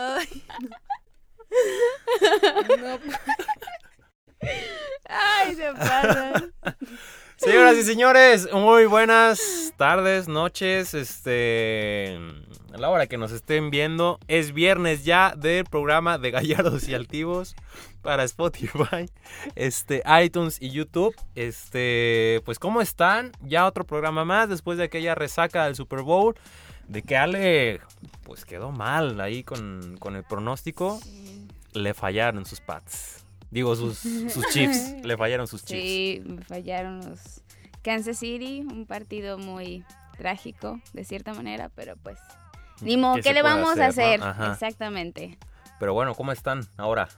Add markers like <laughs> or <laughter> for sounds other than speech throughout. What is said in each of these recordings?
Ay, no. <laughs> Ay, se pasa. <laughs> Señoras y señores, muy buenas tardes, noches, este, a la hora que nos estén viendo, es viernes ya del programa de Gallardos y Altivos para Spotify, este, iTunes y YouTube, este, pues cómo están, ya otro programa más después de aquella resaca del Super Bowl, de que Ale, pues quedó mal ahí con, con el pronóstico, le fallaron sus pads. Digo, sus, sus <laughs> chips. Le fallaron sus chips. Sí, me fallaron los Kansas City, un partido muy trágico de cierta manera, pero pues ni modo, ¿Qué ¿qué, se le vamos a hacer, no? Exactamente. Pero bueno, ¿cómo están ahora?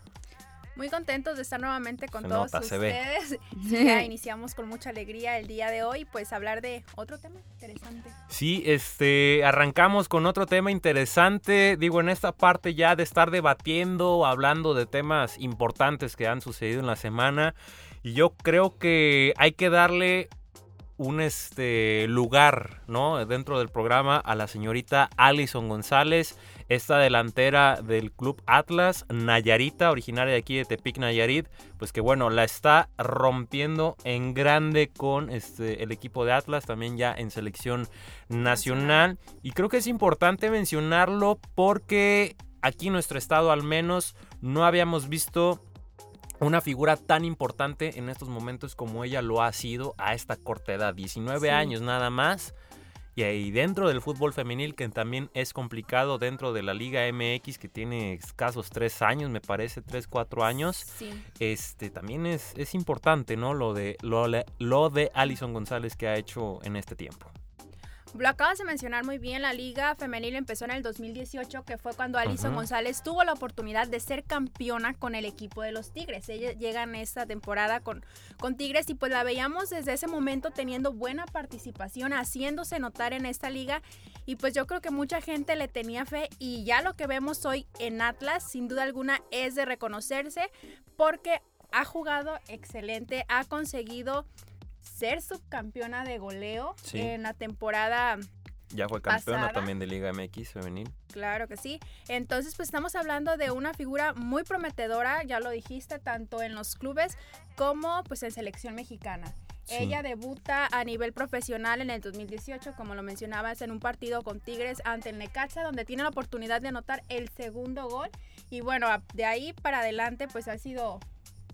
Muy contentos de estar nuevamente con Se todos nota, se ve. ustedes. <laughs> Ya iniciamos con mucha alegría el día de hoy, pues hablar de otro tema interesante. Sí, este, arrancamos con otro tema interesante. Digo, en esta parte ya de estar debatiendo, hablando de temas importantes que han sucedido en la semana. Y yo creo que hay que darle un este, lugar, ¿no? Dentro del programa a la señorita Alison González, esta delantera del Club Atlas, Nayarita, originaria de aquí de Tepic, Nayarit, pues que bueno, la está rompiendo en grande con este, el equipo de Atlas, también ya en selección nacional. Y creo que es importante mencionarlo porque aquí en nuestro estado al menos no habíamos visto una figura tan importante en estos momentos como ella lo ha sido a esta corta edad, 19 Sí. años nada más. Y ahí dentro del fútbol femenil, que también es complicado dentro de la Liga MX, que tiene escasos 3 años, me parece, 3, 4 años, Sí. este también es, es importante, ¿no? Lo de, lo, lo de Alison González que ha hecho en este tiempo. Lo acabas de mencionar muy bien, la liga femenil empezó en el 2018, que fue cuando Alison. González tuvo la oportunidad de ser campeona con el equipo de los Tigres. Ella llega en esta temporada con, con Tigres y pues la veíamos desde ese momento teniendo buena participación, haciéndose notar en esta liga y pues yo creo que mucha gente le tenía fe y ya lo que vemos hoy en Atlas sin duda alguna es de reconocerse porque ha jugado excelente, ha conseguido ser subcampeona de goleo Sí. en la temporada Ya fue campeona Pasada. también de Liga MX femenil. Claro que sí. Entonces, pues estamos hablando de una figura muy prometedora, ya lo dijiste, tanto en los clubes como pues en selección mexicana. Sí. Ella debuta a nivel profesional en el 2018, como lo mencionabas, en un partido con Tigres ante el Necaxa, donde tiene la oportunidad de anotar el segundo gol. Y bueno, de ahí para adelante, pues ha sido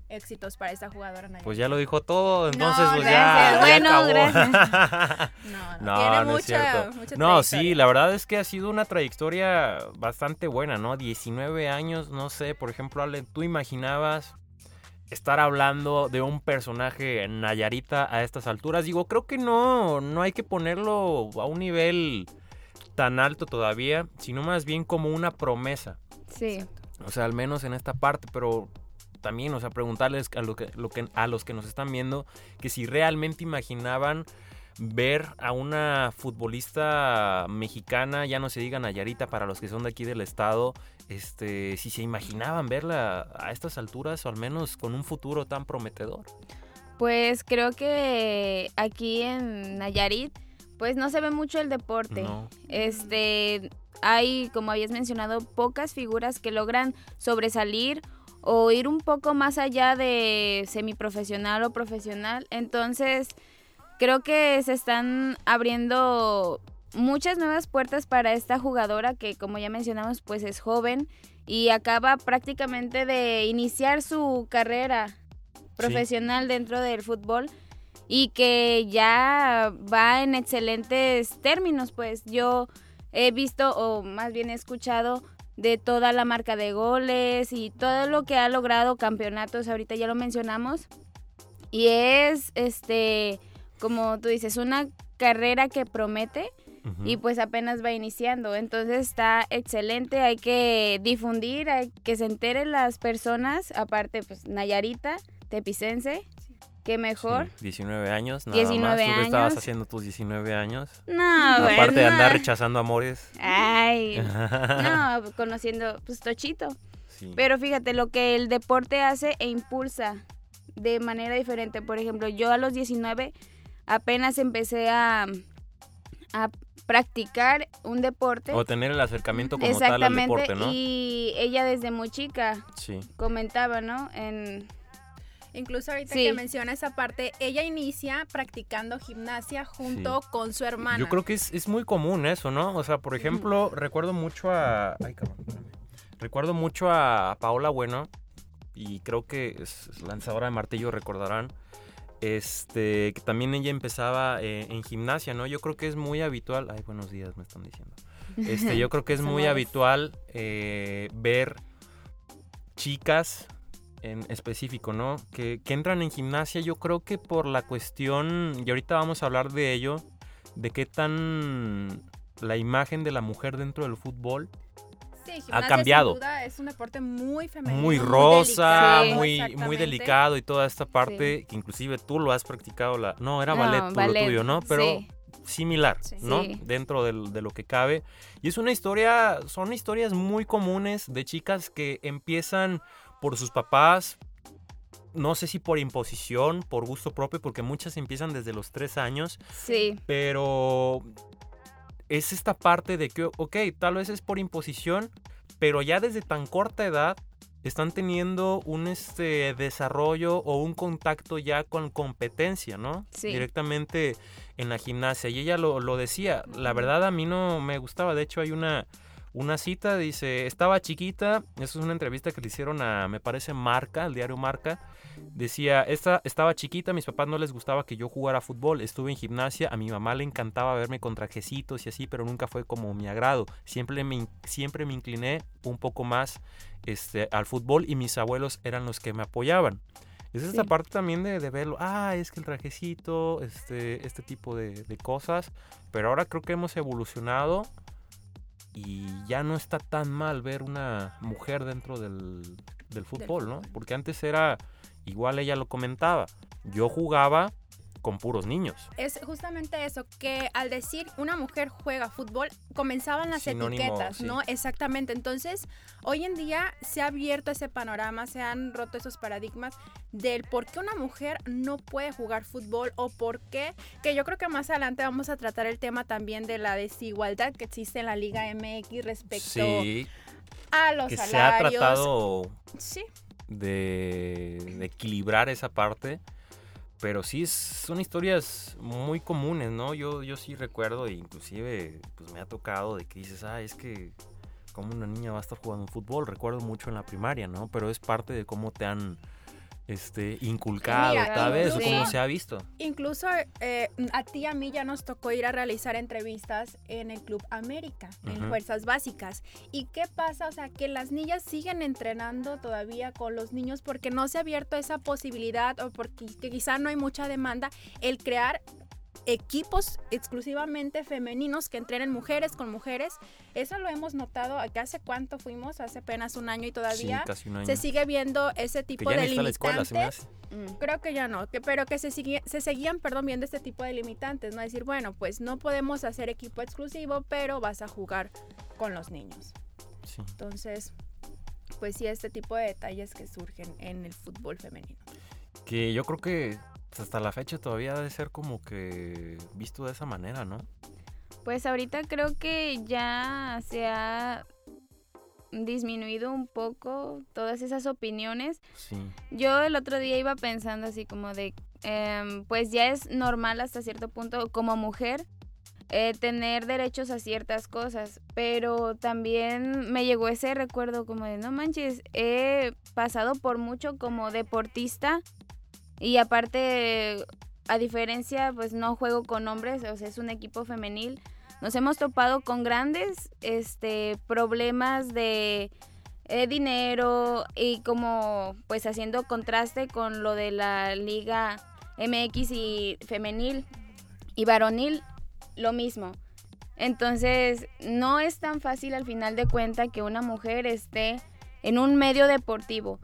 éxitos para esta jugadora. Nayara. Pues ya lo dijo todo, entonces No, pues gracias. ya, ya Bueno, acabó. <laughs> no, no, No, tiene no mucha, mucha No, sí, la verdad es que ha sido una trayectoria bastante buena, ¿no? 19 años, no sé, por ejemplo, Ale, ¿tú imaginabas estar hablando de un personaje Nayarita a estas alturas? Digo, creo que no, no hay que ponerlo a un nivel tan alto todavía, sino más bien como una promesa. Sí. O sea, al menos en esta parte, pero también, o sea, preguntarles a, lo que, lo que- a los que nos están viendo que si realmente imaginaban ver a una futbolista mexicana, ya no se diga Nayarita para los que son de aquí del estado, este, si se imaginaban verla a estas alturas o al menos con un futuro tan prometedor. Pues creo que aquí en Nayarit, pues no se ve mucho el deporte. No. Este, hay, como habías mencionado, pocas figuras que logran sobresalir o ir un poco más allá de semiprofesional o profesional. Entonces, creo que se están abriendo muchas nuevas puertas para esta jugadora que, como ya mencionamos, pues es joven y acaba prácticamente de iniciar su carrera profesional dentro del fútbol y que ya va en excelentes términos, pues yo he visto o más bien he escuchado de toda la marca de goles y todo lo que ha logrado campeonatos, ahorita ya lo mencionamos. Y es este como tú dices, una carrera que promete y pues apenas va iniciando. Entonces está excelente, hay que difundir, hay que se enteren las personas, aparte pues Nayarita, tepicense, qué mejor. 19 años, nada 19 más. ¿Tú estabas haciendo tus 19 años? No, Aparte de andar rechazando amores. Ay, <laughs> no, conociendo pues Tochito. Sí. Pero fíjate lo que el deporte hace e impulsa de manera diferente. Por ejemplo, yo a los 19 apenas empecé a, a practicar un deporte. O tener el acercamiento como tal al deporte, ¿no? y ella desde muy chica Sí. comentaba, ¿no? En Incluso ahorita Sí. que menciona esa parte, ella inicia practicando gimnasia junto con su hermana. Yo creo que es, es muy común eso, ¿no? O sea, por ejemplo, recuerdo mucho a... Ay, cabrón, espérame. Recuerdo mucho a Paola Bueno, y creo que es lanzadora de martillo, recordarán. Este, que también ella empezaba eh, en gimnasia, ¿no? Yo creo que es muy habitual. Ay, buenos días, me están diciendo. Este, yo creo que es <laughs> muy habitual eh, ver chicas en específico, ¿no? Que, que entran en gimnasia, yo creo que por la cuestión, y ahorita vamos a hablar de ello, de qué tan la imagen de la mujer dentro del fútbol Sí, gimnasia, cambiado. sin duda, es un deporte muy femenino. muy rosa, delicado, Sí. muy, muy delicado y toda esta parte que inclusive tú lo has practicado la no era ballet, No, tú ballet, lo tuyo, ¿no? Pero sí. similar, Sí. ¿no? Sí. Dentro del- de lo que cabe. Y es una historia, son historias muy comunes de chicas que empiezan por sus papás, no sé si por imposición, por gusto propio, porque muchas empiezan desde los tres años, Sí, pero es esta parte de que, ok, tal vez es por imposición, pero ya desde tan corta edad están teniendo un este desarrollo o un contacto ya con competencia, ¿no? Sí. Directamente en la gimnasia. Y ella lo, lo decía, la verdad a mí no me gustaba, de hecho hay una, una cita, dice, estaba chiquita, eso es una entrevista que le hicieron a, me parece, Marca, el diario Marca, decía, Esta, estaba chiquita, a mis papás no les gustaba que yo jugara fútbol, estuve en gimnasia, a mi mamá le encantaba verme con trajecitos y así, pero nunca fue como mi agrado, siempre me, siempre me incliné un poco más este, al fútbol y mis abuelos eran los que me apoyaban. Es esta Sí. parte también de, de verlo, ah, es que el trajecito, este, este tipo de, de cosas, pero ahora creo que hemos evolucionado y ya no está tan mal ver una mujer dentro del, del fútbol, ¿no? Porque antes era, igual ella lo comentaba, yo jugaba con puros niños. Es justamente eso, que al decir una mujer juega fútbol, comenzaban las Sinónimo, etiquetas, sí. ¿no? Exactamente. Entonces, hoy en día se ha abierto ese panorama, se han roto esos paradigmas del por qué una mujer no puede jugar fútbol o por qué, que yo creo que más adelante vamos a tratar el tema también de la desigualdad que existe en la Liga MX respecto Sí, a los que se ha salarios. tratado Sí, de, de equilibrar esa parte. Pero sí, es- son historias muy comunes, ¿no? Yo, yo sí recuerdo, e inclusive pues me ha tocado de que dices, ah, es que como una niña va a estar jugando fútbol. Recuerdo mucho en la primaria, ¿no? Pero es parte de cómo te han este, inculcado, Mira, tal vez, o incluso- cómo se ha visto. Incluso eh, a ti y a mí ya nos tocó ir a realizar entrevistas en el Club América, en. Fuerzas Básicas. ¿Y qué pasa? O sea, que las niñas siguen entrenando todavía con los niños porque no se ha abierto esa posibilidad o porque que quizá no hay mucha demanda el crear equipos exclusivamente femeninos que entrenen mujeres con mujeres. Eso lo hemos notado acá hace cuánto fuimos, hace apenas un año y todavía sí, casi un año. se sigue viendo ese que tipo ya de está la escuela, limitantes. hace. mm, Creo que ya no, que, pero que se, sigue- se seguían, perdón, viendo este tipo de limitantes, ¿no? Decir, bueno, pues no podemos hacer equipo exclusivo, pero vas a jugar con los niños. Sí. Entonces, pues sí, este tipo de detalles que surgen en el fútbol femenino. Que yo creo que hasta la fecha todavía debe ser como que visto de esa manera, ¿no? Pues ahorita creo que ya se ha disminuido un poco todas esas opiniones. Sí. Yo el otro día iba pensando así como de, em, pues ya es normal hasta cierto punto como mujer eh, tener derechos a ciertas cosas, pero también me llegó ese recuerdo como de, no manches, he pasado por mucho como deportista y aparte, a diferencia, pues no juego con hombres, o sea, es un equipo femenil. Nos hemos topado con grandes este, problemas de eh, dinero y como pues haciendo contraste con lo de la liga MX y femenil y varonil, lo mismo. Entonces, no es tan fácil al final de cuenta que una mujer esté en un medio deportivo.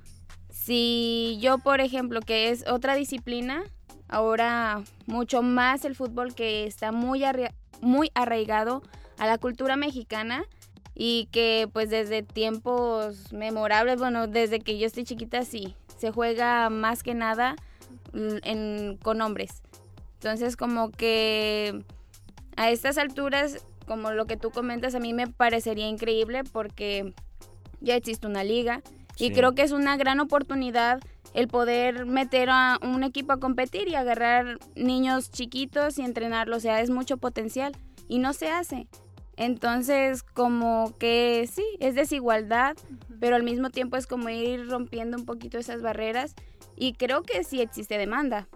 Si yo, por ejemplo, que es otra disciplina, ahora mucho más el fútbol que está muy, muy arraigado a la cultura mexicana y que pues desde tiempos memorables, bueno, desde que yo estoy chiquita sí, se juega más que nada en, con hombres. Entonces como que a estas alturas, como lo que tú comentas, a mí me parecería increíble porque ya existe una liga y creo que es una gran oportunidad el poder meter a un equipo a competir y agarrar niños chiquitos y entrenarlos. O sea, es mucho potencial y no se hace. Entonces, como que sí, es desigualdad, pero al mismo tiempo es como ir rompiendo un poquito esas barreras y creo que sí existe demanda,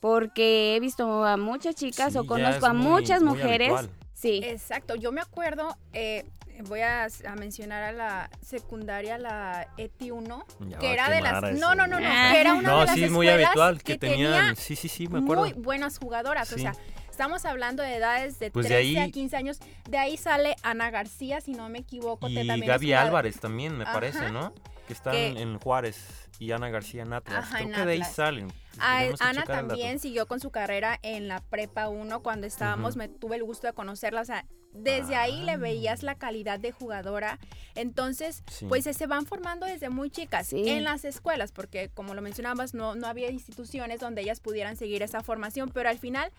porque he visto a muchas chicas o conozco a muchas mujeres. sí. Exacto, yo me acuerdo, eh, voy a, mencionar a la secundaria, la ETI 1, que era de las... No, no, no, no, que era una de las sí, muy habitual, que, tenían, sí, sí, sí, me acuerdo. Muy buenas jugadoras, o sea Estamos hablando de edades de 13 pues a 15 años. De ahí sale Ana García, si no me equivoco. Y Gaby Álvarez también, me parece, ¿no? Que están en Juárez y Ana García en Atlas. Creo que de ahí salen. Ah, Ana también siguió con su carrera en la prepa 1 cuando estábamos, me tuve el gusto de conocerla, o sea, desde ahí le ah. veías la calidad de jugadora. Entonces, pues se van formando desde muy chicas en las escuelas, porque como lo mencionabas, no, no había instituciones donde ellas pudieran seguir esa formación, pero al final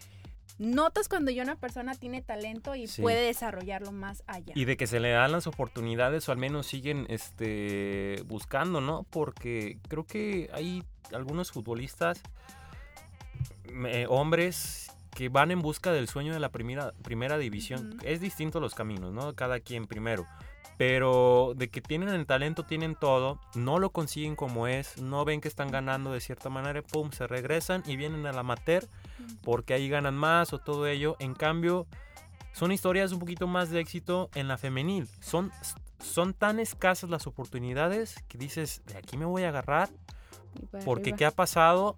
notas cuando ya una persona tiene talento y puede desarrollarlo más allá. Y de que se le dan las oportunidades o al menos siguen este buscando, ¿no? Porque creo que hay algunos futbolistas, hombres, que van en busca del sueño de la primera, primera división. Es distinto los caminos, ¿no? Cada quien primero pero de que tienen el talento, tienen todo, no lo consiguen como es, no ven que están ganando de cierta manera, pum, se regresan y vienen al amateur porque ahí ganan más o todo ello. En cambio, son historias un poquito más de éxito en la femenil. Son, son tan escasas las oportunidades que dices, de aquí me voy a agarrar, porque ¿qué ha pasado?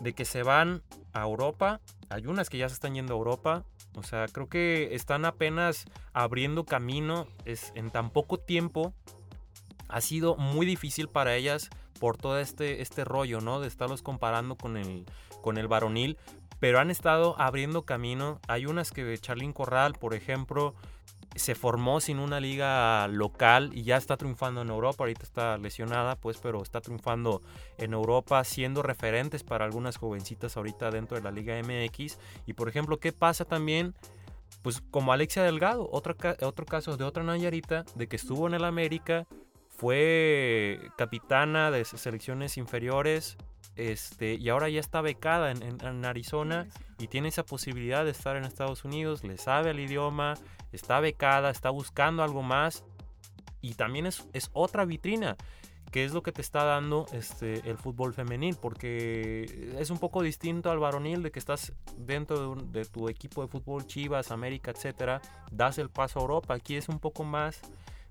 De que se van a Europa, hay unas que ya se están yendo a Europa, o sea, creo que están apenas abriendo camino es, en tan poco tiempo. Ha sido muy difícil para ellas por todo este, este rollo, ¿no? De estarlos comparando con el, con el varonil. Pero han estado abriendo camino. Hay unas que Charlyn Corral, por ejemplo, se formó sin una liga local y ya está triunfando en Europa. Ahorita está lesionada, pues, pero está triunfando en Europa, siendo referentes para algunas jovencitas ahorita dentro de la Liga MX. Y por ejemplo, ¿qué pasa también? Pues como Alexia Delgado, otro, otro caso de otra Nayarita, de que estuvo en el América, fue capitana de selecciones inferiores, este, y ahora ya está becada en, Arizona y tiene esa posibilidad de estar en Estados Unidos, le sabe el idioma, está becada, está buscando algo más y también es, es otra vitrina que es lo que te está dando este, el fútbol femenil, porque es un poco distinto al varonil de que estás dentro de, de, tu equipo de fútbol, Chivas, América, etcétera, das el paso a Europa. Aquí es un poco más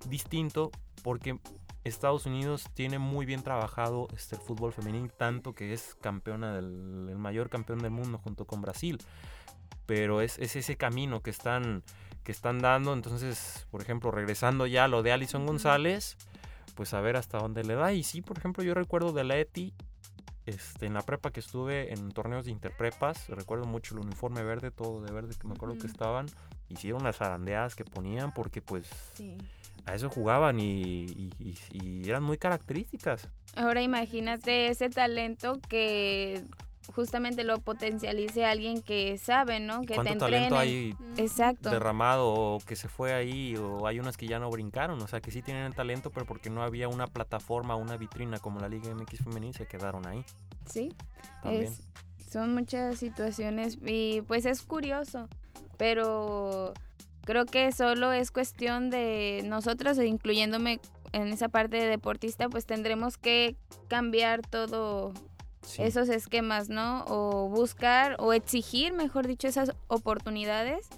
distinto porque Estados Unidos tiene muy bien trabajado este, el fútbol femenil, tanto que es campeona del el mayor campeón del mundo junto con Brasil. Pero es, es, ese camino que están, que están dando. Entonces, por ejemplo, regresando ya a lo de Alison González, pues a ver hasta dónde le da. Y sí, por ejemplo, yo recuerdo de la ETI, este, en la prepa que estuve en torneos de interprepas, recuerdo mucho el uniforme verde, todo de verde, que me acuerdo que estaban, hicieron las zarandeadas que ponían porque pues a eso jugaban y, eran muy características. Ahora imagínate ese talento que justamente lo potencialice alguien que sabe, ¿no? Que te talento hay Exacto. derramado o que se fue ahí o hay unas que ya no brincaron, o sea, que sí tienen talento, pero porque no había una plataforma, una vitrina como la Liga MX femenil se quedaron ahí. Sí. son muchas situaciones y pues es curioso, pero Creo que solo es cuestión de nosotros, incluyéndome en esa parte de deportista, pues tendremos que cambiar todo esos esquemas, ¿no? O buscar o exigir, mejor dicho, esas oportunidades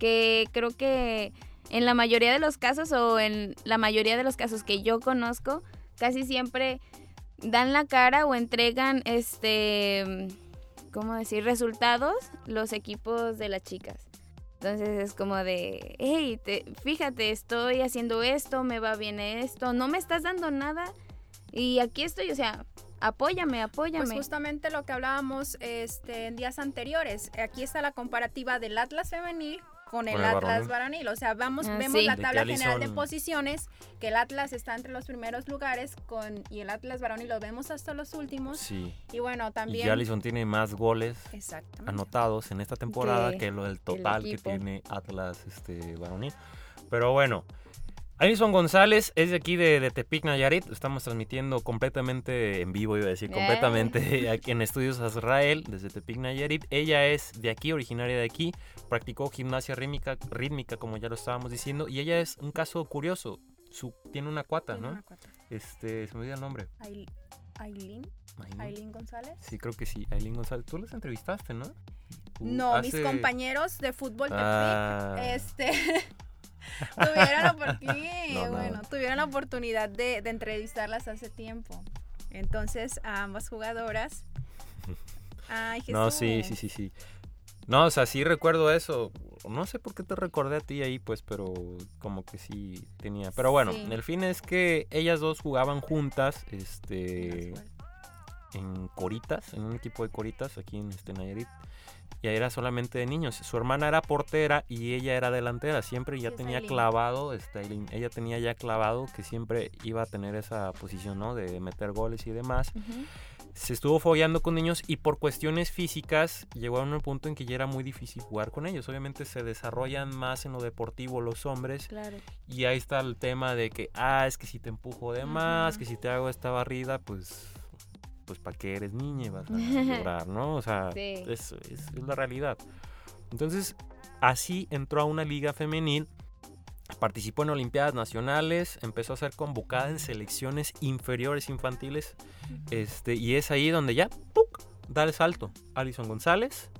que creo que en la mayoría de los casos o en la mayoría de los casos que yo conozco, casi siempre dan la cara o entregan este, ¿cómo decir? Resultados los equipos de las chicas. Entonces es como de, hey, te, fíjate, estoy haciendo esto, me va bien esto, no me estás dando nada y aquí estoy, o sea, apóyame, apóyame. Pues justamente lo que hablábamos este, en días anteriores. Aquí está la comparativa del Atlas femenil con el, Atlas varonil. O sea, vamos, Ah, vemos sí. la tabla general de posiciones, que el Atlas está entre los primeros lugares con y el Atlas varonil lo vemos hasta los últimos. Sí. Y bueno, Y también... ya Allison tiene más goles anotados en esta temporada Que que lo del total que tiene Atlas este varonil. Pero bueno, Alison González es de aquí de, de Tepic Nayarit. Estamos transmitiendo completamente en vivo, iba a decir, Eh. completamente <laughs> aquí en Estudios Azrael, desde Tepic Nayarit. Ella es de aquí, originaria de aquí. Practicó gimnasia rítmica, rítmica, como ya lo estábamos diciendo. Y ella es un caso curioso. Su, tiene una cuata, Tiene ¿no? una cuota. Este, se me olvida el nombre. Ail- Aileen, Aileen. Aileen González. Sí, creo que sí. Aileen González. Tú las entrevistaste, ¿no? No, mis hace- compañeros de fútbol de Ah. este <laughs> <laughs> tuvieron la <laughs> no. bueno, tuvieron la oportunidad de, de entrevistarlas hace tiempo. Entonces, a ambas jugadoras. <laughs> Ay, Jesús. No, sí, sí, sí, sí. No, o sea, sí recuerdo eso. No sé por qué te recordé a ti ahí, pues, pero como que sí tenía. Pero bueno, Sí. el fin es que ellas dos jugaban juntas, este, en Coritas, en un equipo de Coritas aquí en este Nayarit. Y ahí era solamente de niños. Su hermana era portera y ella era delantera. Siempre ya Sí, tenía Aileen. clavado, este, Aileen, ella tenía ya clavado que siempre iba a tener esa posición, ¿no? De meter goles y demás se estuvo follando con niños y por cuestiones físicas llegó a un punto en que ya era muy difícil jugar con ellos. Obviamente se desarrollan más en lo deportivo los hombres Claro. y ahí está el tema de que, ah, es que si te empujo de más, que si te hago esta barrida, pues, pues para qué eres niña y vas a <laughs> llorar, ¿no? O sea, Sí. es, es- es la realidad. Entonces, así entró a una liga femenil. Participó en Olimpiadas Nacionales, empezó a ser convocada en selecciones inferiores infantiles este, y es ahí donde ya ¡puc! da el salto. Alison González.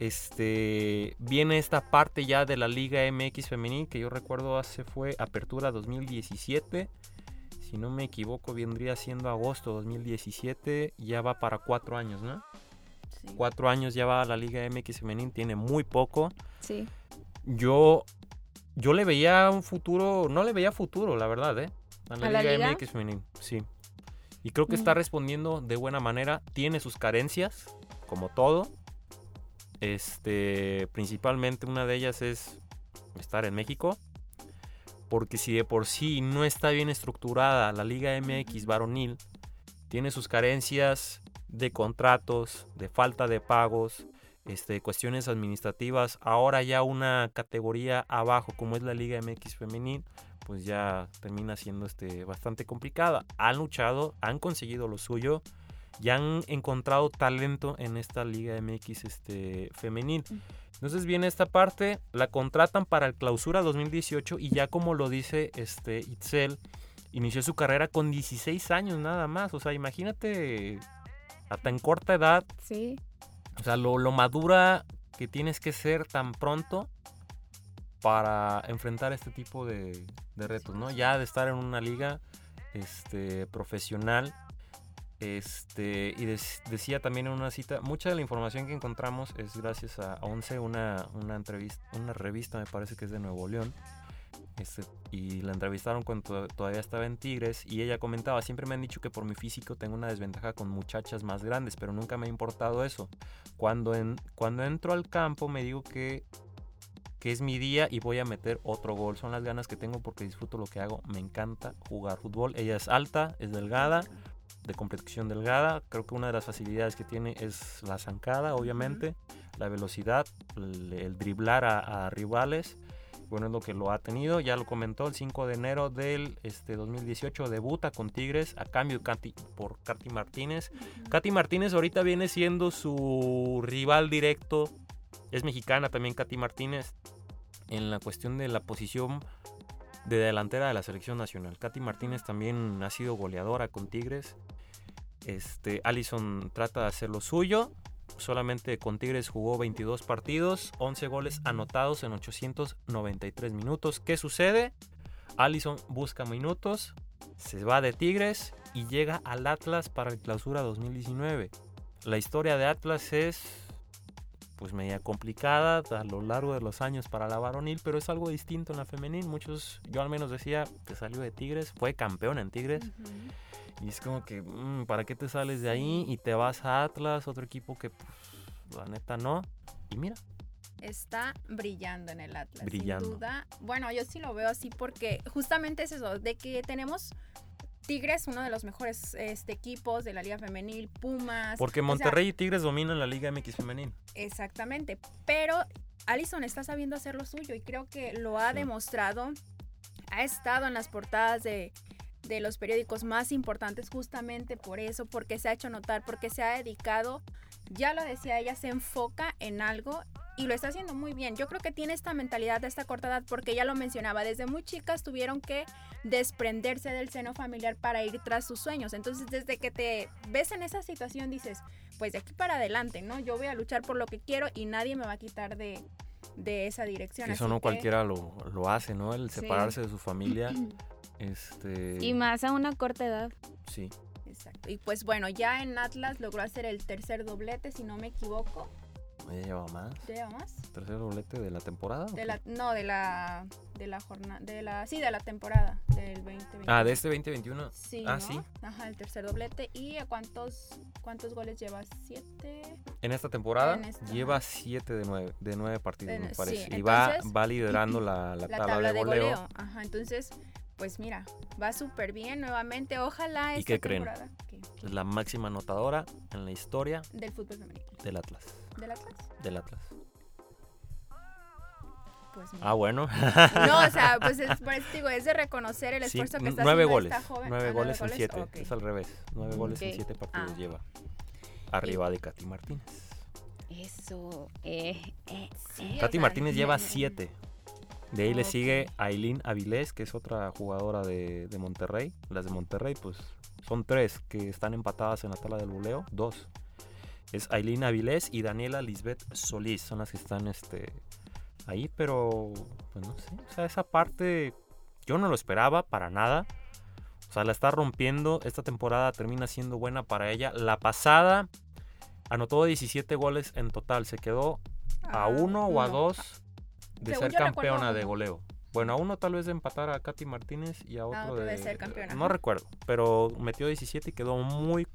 Este, viene esta parte ya de la Liga MX femenil que yo recuerdo hace fue Apertura 2017. Si no me equivoco, vendría siendo agosto 2017. Ya va para cuatro años, ¿no? Sí. Cuatro años ya va a la Liga MX femenil, tiene muy poco. Sí. Yo, yo le veía un futuro, no le veía futuro, la verdad, ¿eh? A la, ¿A la Liga, liga? MX femenil, sí. Y creo que está Mm. respondiendo de buena manera. Tiene sus carencias, como todo. Este, principalmente una de ellas es estar en México. Porque si de por sí no está bien estructurada la Liga MX varonil, tiene sus carencias de contratos, de falta de pagos, este, cuestiones administrativas. Ahora ya una categoría abajo, como es la Liga MX femenil, pues ya termina siendo este, bastante complicada. Han luchado, han conseguido lo suyo y han encontrado talento en esta Liga MX este, femenil. Entonces viene esta parte, la contratan para el clausura 2018 y ya como lo dice este Itzel, inició su carrera con 16 años nada más. O sea, imagínate a tan corta edad, Sí. o sea, lo, lo madura que tienes que ser tan pronto para enfrentar este tipo de, de retos, ¿no? Ya de estar en una liga este, profesional. Este, y decía también en una cita, mucha de la información que encontramos es gracias a Once, una, una entrevista, una revista me parece que es de Nuevo León. Este, y la entrevistaron cuando to- todavía estaba en Tigres y ella comentaba, siempre me han dicho que por mi físico tengo una desventaja con muchachas más grandes, pero nunca me ha importado eso. Cuando, cuando entro al campo me digo que, que es mi día y voy a meter otro gol. Son las ganas que tengo porque disfruto lo que hago. Me encanta jugar fútbol. Ella es alta, es delgada, de complexión delgada. Creo que una de las facilidades que tiene es la zancada, obviamente, la velocidad, el, el driblar a, a rivales. Bueno, es lo que lo ha tenido. Ya lo comentó el 5 de enero del este, 2018. Debuta con Tigres a cambio Katy- por Katy Martínez. Katy Martínez ahorita viene siendo su rival directo. Es mexicana también Katy Martínez. En la cuestión de la posición de delantera de la selección nacional. Katy Martínez también ha sido goleadora con Tigres. Este, Allison trata de hacer lo suyo. Solamente con Tigres jugó 22 partidos, 11 goles anotados en 893 minutos. ¿Qué sucede? Allison busca minutos, se va de Tigres y llega al Atlas para el clausura 2019. La historia de Atlas es pues media complicada a lo largo de los años para la varonil, pero es algo distinto en la femenil. Muchos, yo al menos decía, te salió de Tigres, fue campeón en Tigres. Y es como que, mm, ¿para qué te sales de ahí y te vas a Atlas, otro equipo que, pues, la neta no? Y mira. Está brillando en el Atlas. Brillando. Sin duda. Bueno, yo sí lo veo así porque justamente es eso, de que tenemos Tigres, uno de los mejores este, equipos de la Liga Femenil, Pumas. Porque o sea, Monterrey y Tigres dominan la Liga MX femenil. Exactamente, pero Allison está sabiendo hacer lo suyo y creo que lo ha Sí. demostrado. Ha estado en las portadas de, de los periódicos más importantes justamente por eso, porque se ha hecho notar, porque se ha dedicado, ya lo decía ella, se enfoca en algo y lo está haciendo muy bien. Yo creo que tiene esta mentalidad de esta corta edad porque ella lo mencionaba, desde muy chicas tuvieron que desprenderse del seno familiar para ir tras sus sueños. Entonces, desde que te ves en esa situación dices, pues de aquí para adelante, ¿no? Yo voy a luchar por lo que quiero y nadie me va a quitar de, de esa dirección. Eso Así no que- cualquiera lo, lo hace, ¿no? El Sí. separarse de su familia. <clears throat> <clears throat> Este. Y más a una corta edad. Sí. Exacto. Y pues bueno, ya en Atlas logró hacer el tercer doblete, si no me equivoco. Ella lleva más. ¿Ya lleva más? Tercer doblete de la temporada. De la, no, de la de la jornada, de la sí, de la temporada del 2020. Ah, de este 2021. Sí, ah, ¿no? sí. Ajá, el tercer doblete. ¿Y a cuántos cuántos goles lleva? ¿Siete? En esta temporada En esta. lleva 7 de 9 de nueve partidos, me sí, parece. y va, entonces- va liderando la, la La tabla, de goleo. Ajá, entonces, pues mira, va súper bien nuevamente. Ojalá ¿Y esta qué creen? temporada ¿qué? ¿Qué? Es la máxima anotadora en la historia del fútbol femenino. del Atlas. ¿Del Atlas? Del Atlas. Pues mira. Ah, bueno. No, o sea, pues <laughs> es, por eso digo, es de reconocer el Sí, esfuerzo que está nueve haciendo goles. esta joven. Nueve Ah, goles en siete. Es al revés. Nueve goles en siete partidos Ah. lleva. Arriba de Katy Martínez. Eso. Eh, eh, Sí. Katy Martínez lleva. 7. De ahí le sigue Aileen Avilés, que es otra jugadora de, de Monterrey. Las de Monterrey, pues son tres que están empatadas en la tabla del voleo. Dos. Es Aileen Avilés y Daniela Lisbeth Solís. Son las que están este, ahí, pero pues no sé. O sea, esa parte yo no lo esperaba para nada. O sea, la está rompiendo. Esta temporada termina siendo buena para ella. La pasada anotó 17 goles en total. Se quedó a Ah, uno o a dos de Según ser recuerdo campeona de goleo. Bueno, a uno tal vez de empatar a Katy Martínez y a otro, otro de, ser campeona, No recuerdo, pero metió 17 y quedó muy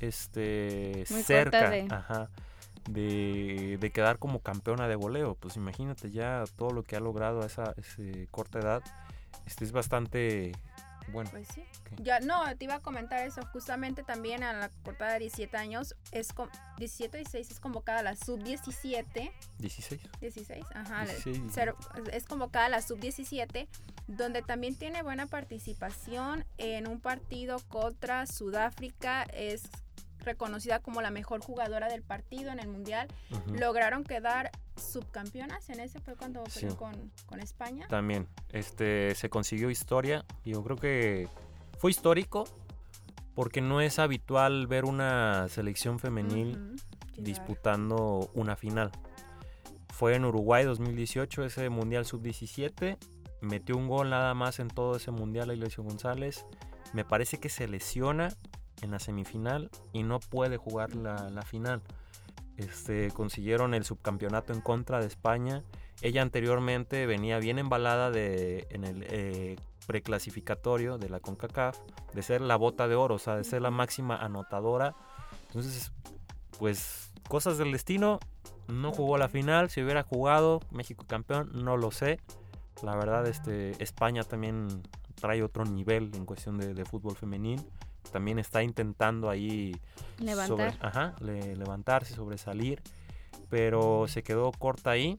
este Muy cerca de- ajá, de, de quedar como campeona de goleo. Pues imagínate ya todo lo que ha logrado a esa ese corta edad. Este es bastante bueno. Pues sí. Ya, no, te iba a comentar eso. Justamente también a la cortada de 17 años, es com- 17 16 es convocada la sub-17. 16. 16, ajá. le- 16. ser- es convocada la sub-17, donde también tiene buena participación en un partido contra Sudáfrica. Es reconocida como la mejor jugadora del partido en el mundial. Lograron quedar subcampeonas en ese fue cuando Sí. peleó con, con España. También, este, se consiguió historia. Yo creo que fue histórico porque no es habitual ver una selección femenil disputando una final. Fue en Uruguay 2018, ese Mundial Sub-17. Metió un gol nada más en todo ese Mundial Iglesia González. Me parece que se lesiona en la semifinal y no puede jugar la, la final. Este, consiguieron el subcampeonato en contra de España. Ella anteriormente venía bien embalada de, en el eh, preclasificatorio de la CONCACAF, de ser la bota de oro, o sea, de ser la máxima anotadora. Entonces, pues, cosas del destino. No jugó la final. Si hubiera jugado, México campeón, no lo sé. La verdad, este, España también trae otro nivel en cuestión de, de fútbol femenil. También está intentando ahí Levantar. sobre- ajá, le- levantarse, sobresalir, pero se quedó corta ahí.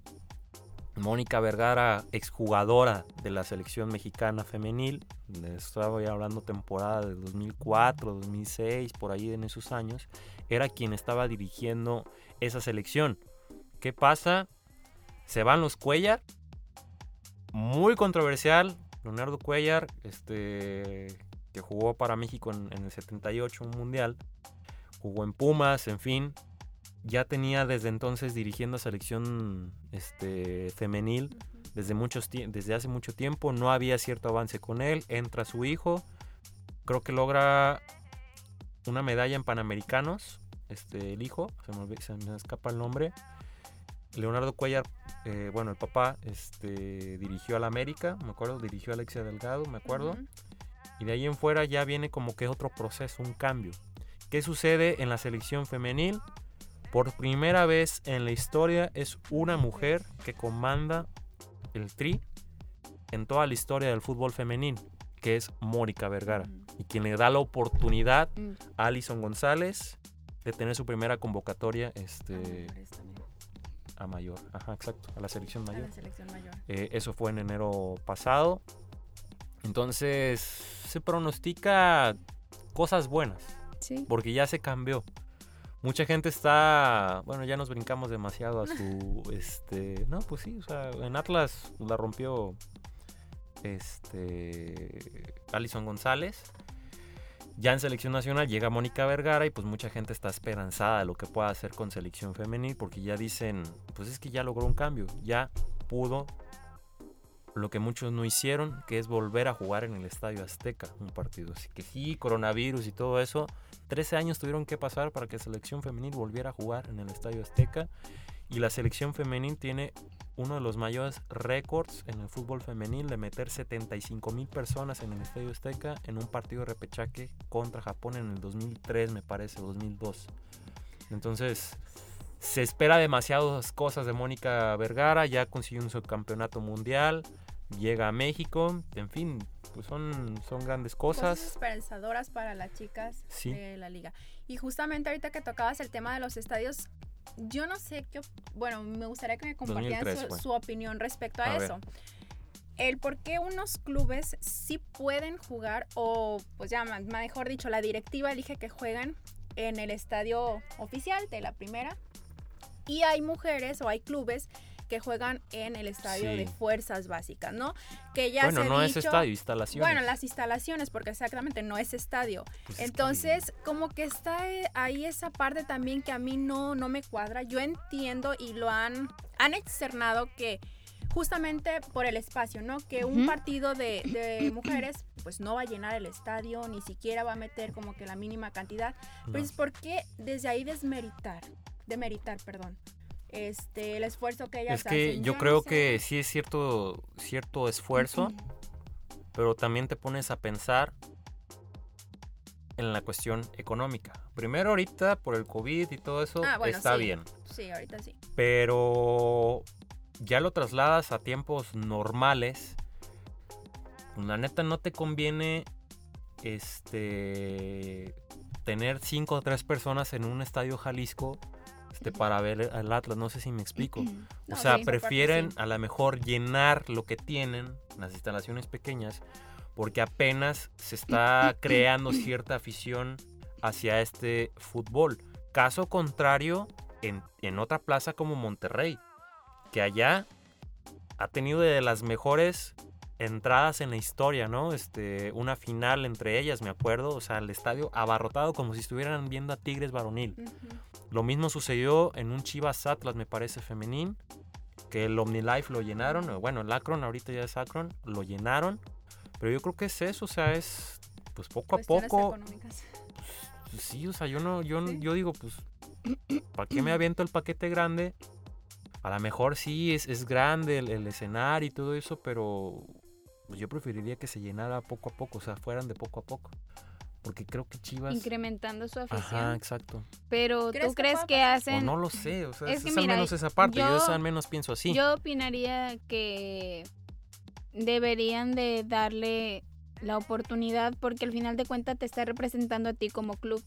Mónica Vergara, exjugadora de la selección mexicana femenil, estaba ya hablando temporada de 2004, 2006, por ahí en esos años, era quien estaba dirigiendo esa selección. ¿Qué pasa? Se van los Cuellar, muy controversial, Leonardo Cuellar, este, que jugó para México en, el 78 un mundial, jugó en Pumas, en fin, ya tenía desde entonces dirigiendo a selección este, femenil desde, muchos, desde hace mucho tiempo, no había cierto avance con él, entra su hijo, creo que logra una medalla en Panamericanos, este, el hijo, se me, se me escapa el nombre, Leonardo Cuellar, eh, bueno, el papá, este, dirigió al América, me acuerdo, dirigió a Alexia Delgado, me acuerdo. Y de ahí en fuera ya viene como que otro proceso, un cambio. ¿Qué sucede en la selección femenil? Por primera vez en la historia es una mujer que comanda el tri en toda la historia del fútbol femenil, que es Mónica Vergara. Y quien le da la oportunidad Mm. a Alison González de tener su primera convocatoria este, a mayor. Ajá, exacto, a la selección a mayor. la selección mayor. Eh, eso fue en enero pasado. Entonces se pronostica cosas buenas, Sí. porque ya se cambió. Mucha gente está, bueno, ya nos brincamos demasiado a su, <laughs> este, no, pues sí, o sea, en Atlas la rompió, este, Alison González. Ya en selección nacional llega Mónica Vergara y pues mucha gente está esperanzada de lo que pueda hacer con selección femenil porque ya dicen, pues es que ya logró un cambio, ya pudo lo que muchos no hicieron, que es volver a jugar en el Estadio Azteca un partido. Así que sí, coronavirus y todo eso, 13 años tuvieron que pasar para que selección femenil volviera a jugar en el Estadio Azteca y la selección femenil tiene uno de los mayores récords en el fútbol femenil de meter 75 mil personas en el Estadio Azteca en un partido de repechaje contra Japón en el 2003, me parece, 2002. Entonces, se espera demasiadas cosas de Mónica Vergara, ya consiguió un subcampeonato mundial, llega a México, en fin, pues son, son grandes Cosas cosas. esperanzadoras para las chicas Sí. de la liga. Y justamente ahorita que tocabas el tema de los estadios, yo no sé qué, bueno, me gustaría que me compartieran 2003 su, opinión respecto a, A ver. eso. El por qué unos clubes sí pueden jugar, o pues ya mejor dicho, la directiva elige que juegan en el estadio oficial de la primera. Y hay mujeres o hay clubes que juegan en el estadio Sí. de fuerzas básicas, ¿no? Que ya bueno, se no es dicho- estadio, instalaciones. bueno, las instalaciones, porque exactamente no es estadio. Pues es que- Entonces, como que está eh, ahí esa parte también que a mí no, no me cuadra. Yo entiendo y lo han, han externado que justamente por el espacio, ¿no? Que un partido de, de mujeres pues no va a llenar el estadio, ni siquiera va a meter como que la mínima cantidad. no. Pues, ¿por qué desde ahí desmeritar? Demeritar, perdón. Este, el esfuerzo que ellas es que hacen. yo creo sé. que sí es cierto, cierto esfuerzo, pero también te pones a pensar en la cuestión económica. Primero ahorita por el COVID y todo eso Ah, bueno, está sí. bien, Sí, ahorita sí. pero ya lo trasladas a tiempos normales. La neta no te conviene este tener cinco o tres personas en un estadio Jalisco este, para ver al Atlas, no sé si me explico. O No, sea, sí, esa parte prefieren sí. a lo mejor llenar lo que tienen, las instalaciones pequeñas, porque apenas se está <coughs> creando cierta afición hacia este fútbol. Caso contrario, en, en otra plaza como Monterrey, que allá ha tenido de las mejores entradas en la historia, ¿no? Este, una final entre ellas, me acuerdo, o sea, el estadio abarrotado como si estuvieran viendo a Tigres varonil. Lo mismo sucedió en un Chivas Atlas, me parece, femenil, que el OmniLife lo llenaron, bueno, el Akron, ahorita ya es Akron, lo llenaron, pero yo creo que es eso, o sea, es pues poco a poco, económicas. pues, sí, o sea, yo no, yo, Sí. yo digo, pues, ¿para qué me aviento el paquete grande? A lo mejor sí es, es grande el, el escenario y todo eso, pero pues, yo preferiría que se llenara poco a poco, o sea, fueran de poco a poco. Porque creo que Chivas... Incrementando su afición. Ajá, exacto. Pero ¿Crees ¿tú que crees que? O hacen... no lo sé, o sea, Es es, que es mira, al menos esa parte, yo, yo- al menos pienso así. Yo opinaría que deberían de darle la oportunidad porque al final de cuentas te está representando a ti como club.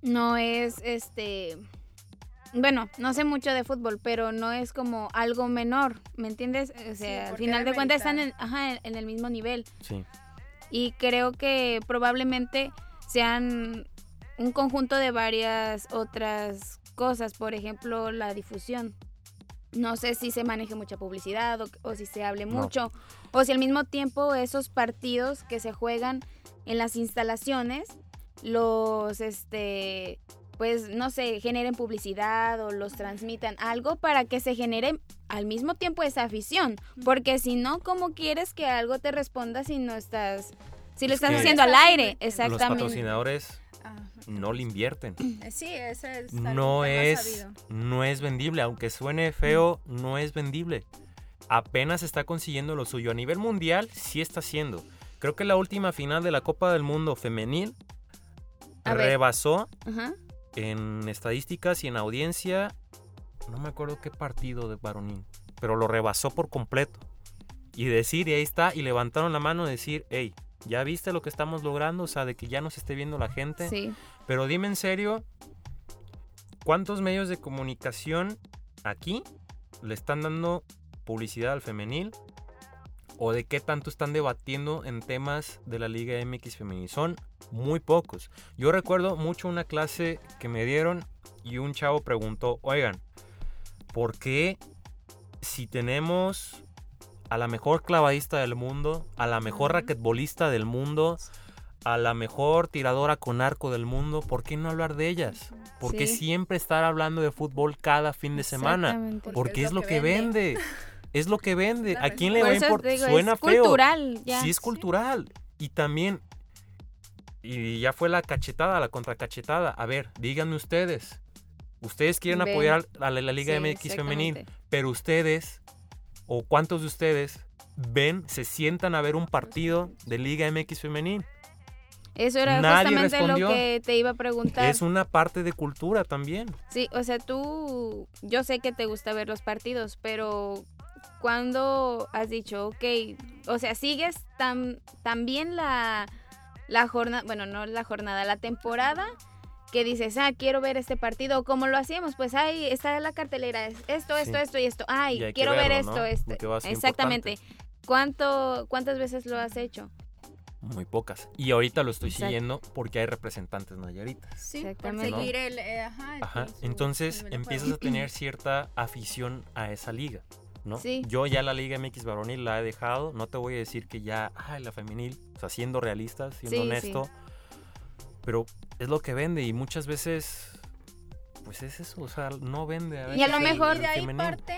No es este bueno, no sé mucho de fútbol, pero no es como algo menor, ¿me entiendes? O sea, al ¿por qué final de cuentas están en el mismo nivel. Sí. Y creo que probablemente sean un conjunto de varias otras cosas, por ejemplo, la difusión. No sé si se maneje mucha publicidad o, o si se hable No. mucho, o si al mismo tiempo esos partidos que se juegan en las instalaciones, los, este, pues, no sé, generen publicidad o los transmitan, algo para que se genere al mismo tiempo esa afición, porque si no, ¿cómo quieres que algo te responda si no estás, si lo Es estás haciendo al aire? invirtiendo. Los Exactamente. patrocinadores no le invierten. Eh, Sí, ese es No es, no es vendible, aunque suene feo, no es vendible. Apenas está consiguiendo lo suyo. A nivel mundial, sí está haciendo. Creo que la última final de la Copa del Mundo femenil A rebasó Ajá. En estadísticas y en audiencia, no me acuerdo qué partido de varonil, pero lo rebasó por completo. Y decir, y ahí está, y levantaron la mano y decir, hey, ¿ya viste lo que estamos logrando? O sea, de que ya nos esté viendo la gente. Sí. Pero dime en serio, ¿cuántos medios de comunicación aquí le están dando publicidad al femenil? ¿O de qué tanto están debatiendo en temas de la Liga MX femenil? Son muy pocos. Yo recuerdo mucho una clase que me dieron y un chavo preguntó, oigan, ¿por qué si tenemos a la mejor clavadista del mundo, a la mejor raquetbolista del mundo, a la mejor tiradora con arco del mundo, ¿por qué no hablar de ellas? ¿Por qué Sí. siempre estar hablando de fútbol cada fin de semana? Porque es lo que vende. <laughs> Es lo que vende. ¿A quién le va a importar? Suena es feo. cultural, ya. Sí, es cultural. Y también, y ya fue la cachetada, la contracachetada. A ver, díganme ustedes. Ustedes quieren Ven. apoyar a la, la Liga Sí, MX femenil, pero ustedes, o cuántos de ustedes, ven, se sientan a ver un partido de Liga MX femenil. Eso era Nadie justamente respondió. lo que te iba a preguntar. Es una parte de cultura también. Sí, o sea, tú, yo sé que te gusta ver los partidos, pero cuando has dicho, ok, o sea, sigues tan, también la, la jornada, bueno, no la jornada, la temporada, que dices, ah, quiero ver este partido, como lo hacíamos, pues, ay, está la cartelera, es esto, esto, Sí. esto y esto, ay, Y quiero ver esto, ¿no? esto. Exactamente. ¿Cuánto, ¿Cuántas veces lo has hecho? Muy pocas. Y ahorita lo estoy Exacto. siguiendo porque hay representantes nayaritas. Sí, Exactamente. seguir el... eh, ajá, el- Ajá. Entonces empiezas a tener cierta afición a esa liga. ¿No? Sí. Yo ya la Liga MX varonil la he dejado. No te voy a decir que ya, ay, la femenil, o sea, siendo realista, siendo Sí, honesto. Pero es lo que vende y muchas veces, pues es eso, o sea, no vende. A Y a lo el mejor- de ahí femenil. parte...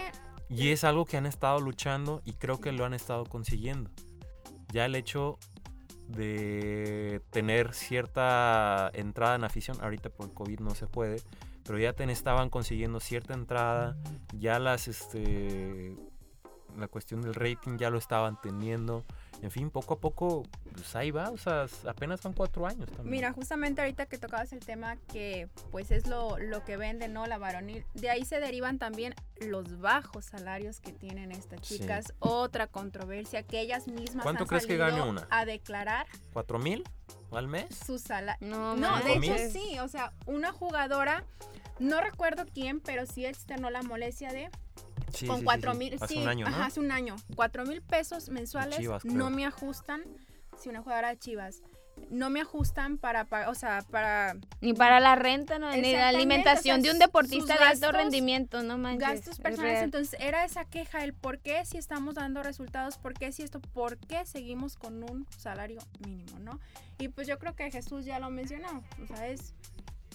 Y es algo que han estado luchando y creo que lo han estado consiguiendo. Ya el hecho de tener cierta entrada en afición, ahorita por COVID no se puede, pero ya ten- estaban consiguiendo cierta entrada, ya las, este, la cuestión del rating ya lo estaban teniendo. En fin, poco a poco, pues ahí va, o sea, apenas van cuatro años también. Mira, justamente ahorita que tocabas el tema que pues es lo, lo que vende, ¿no? La varonil. De ahí se derivan también los bajos salarios que tienen estas Sí. chicas. Otra controversia que ellas mismas ¿Cuánto han crees que salido gane una? a declarar ¿Cuatro mil al mes? su salario. No, No, de hecho manches. sí, o sea, una jugadora, no recuerdo quién, pero sí externó la molestia de Sí, con sí, cuatro sí. mil, Hace sí, un año, ¿no? ajá, hace un año, cuatro mil pesos mensuales Chivas, no me ajustan, si una jugadora de Chivas, no me ajustan para, pa- o sea, para Ni para la renta, no, ni la alimentación o sea, de un deportista de alto gastos- rendimiento, no manches. gastos es personales. real. Entonces era esa queja, el por qué si estamos dando resultados, por qué si esto, por qué seguimos con un salario mínimo, ¿no? Y pues yo creo que Jesús ya lo mencionó, o sea, es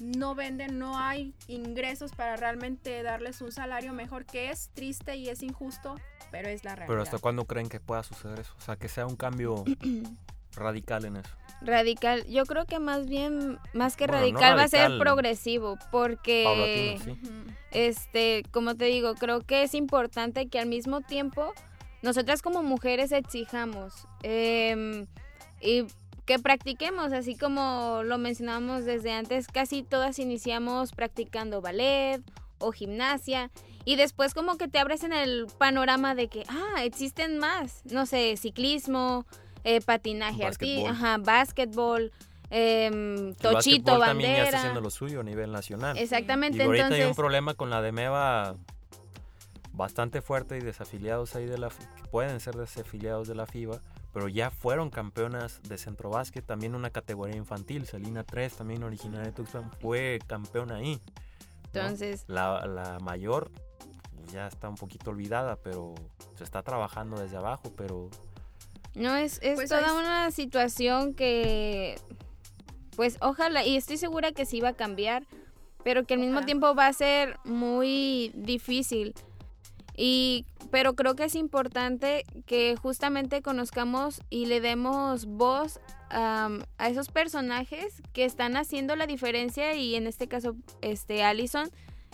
no venden, no hay ingresos para realmente darles un salario mejor que es triste y es injusto, pero es la realidad. Pero ¿hasta cuándo creen que pueda suceder eso? O sea, que sea un cambio <clears throat> radical en eso. Radical, yo creo que más bien, más que Bueno, no radical, va a ser progresivo, porque, sí. Este, como te digo, creo que es importante que al mismo tiempo nosotras como mujeres exijamos em, y que practiquemos, así como lo mencionábamos desde antes, casi todas iniciamos practicando ballet o gimnasia y después como que te abres en el panorama de que, ah, existen más, no sé, ciclismo, eh, patinaje artístico, ajá, básquetbol, em, El tochito, básquetbol también ya está bandera. haciendo lo suyo a nivel nacional. Exactamente, y ahorita hay un problema con la de Meva bastante fuerte y desafiliados ahí de la pueden ser desafiliados de la FIBA, pero ya fueron campeonas de centro básquet, también una categoría infantil, Selina 3, también originaria de Tuxpan, fue campeona ahí. ¿no? Entonces, La, la mayor ya está un poquito olvidada, pero se está trabajando desde abajo, pero No, es, es Pues toda una situación que, pues ojalá, y estoy segura que sí va a cambiar, pero que al mismo Ojalá. tiempo va a ser muy difícil. Y, pero creo que es importante que justamente conozcamos y le demos voz a esos personajes que están haciendo la diferencia y en este caso, este Allison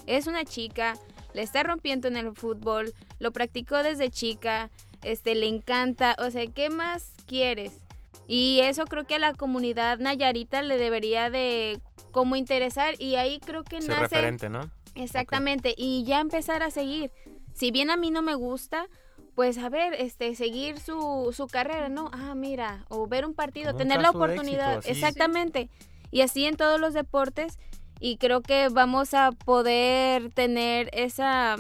es una chica, le está rompiendo en el fútbol, lo practicó desde chica, este le encanta, o sea, ¿qué más quieres? Y eso creo que a la comunidad Nayarita le debería de como interesar y ahí creo que nace referente, ¿no? Exactamente, y ya empezar a seguir. Si bien a mí no me gusta, pues a ver, este, seguir su, su carrera, ¿no? Ah, mira, o ver un partido, Como un tener la éxito, oportunidad. Exactamente. Y así en todos los deportes. Y creo que vamos a poder tener esa,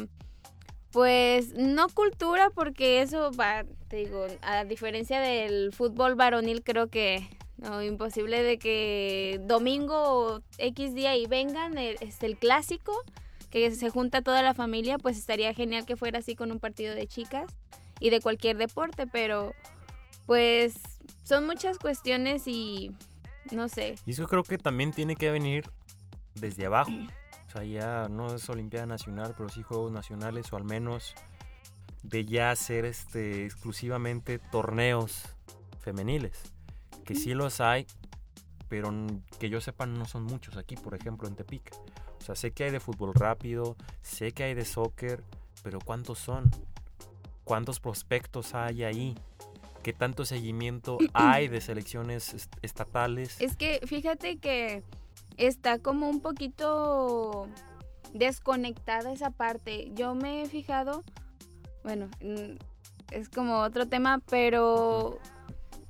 pues, no cultura, porque eso va, te digo, a diferencia del fútbol varonil, creo que no, imposible de que domingo X día y vengan, el, este, el clásico, que se junta toda la familia, pues estaría genial que fuera así con un partido de chicas y de cualquier deporte, pero pues son muchas cuestiones y no sé. Y eso creo que también tiene que venir desde abajo. Ya no es Olimpiada Nacional, pero sí Juegos Nacionales o al menos de ya hacer este exclusivamente torneos femeniles. Que sí los hay, pero que yo sepa no son muchos aquí, por ejemplo, en Tepic. O sea, sé que hay de fútbol rápido, sé que hay de soccer, pero ¿cuántos son? ¿Cuántos prospectos hay ahí? ¿Qué tanto seguimiento hay de selecciones est- estatales? Es que fíjate que está como un poquito desconectada esa parte. Yo me he fijado, bueno, mm, es como otro tema, pero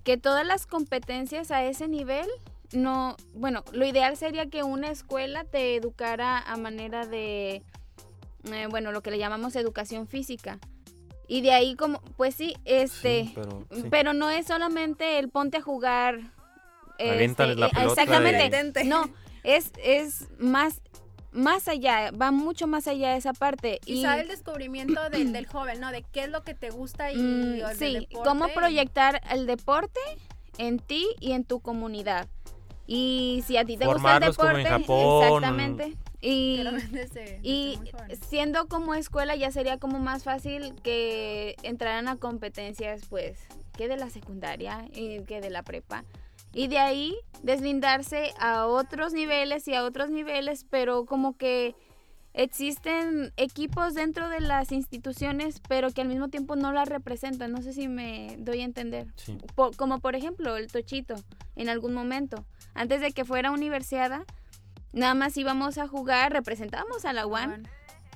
que todas las competencias a ese nivel no, bueno, lo ideal sería que una escuela te educara a manera de, eh, bueno, lo que le llamamos educación física. Y de ahí como, pues sí, este, Sí, pero, sí. pero no es solamente el ponte a jugar. Aviéntale la pelota Exactamente. No, es, es más, más allá, va mucho más allá de esa parte. Quizá el descubrimiento del, del joven, ¿no? De qué es lo que te gusta y, Mm, sí, deporte cómo y- proyectar el deporte en ti y en tu comunidad. Y si a ti te gusta el como deporte, en Japón. exactamente. Y, desde- y siendo como escuela ya sería como más fácil que entraran a competencias pues que de la secundaria y que de la prepa. Y de ahí deslindarse a otros niveles y a otros niveles, pero como que existen equipos dentro de las instituciones, pero que al mismo tiempo no las representan. No sé si me doy a entender. Sí. Como por ejemplo el Tochito, en algún momento. Antes de que fuera universiada, nada más íbamos a jugar, representábamos a la UAN,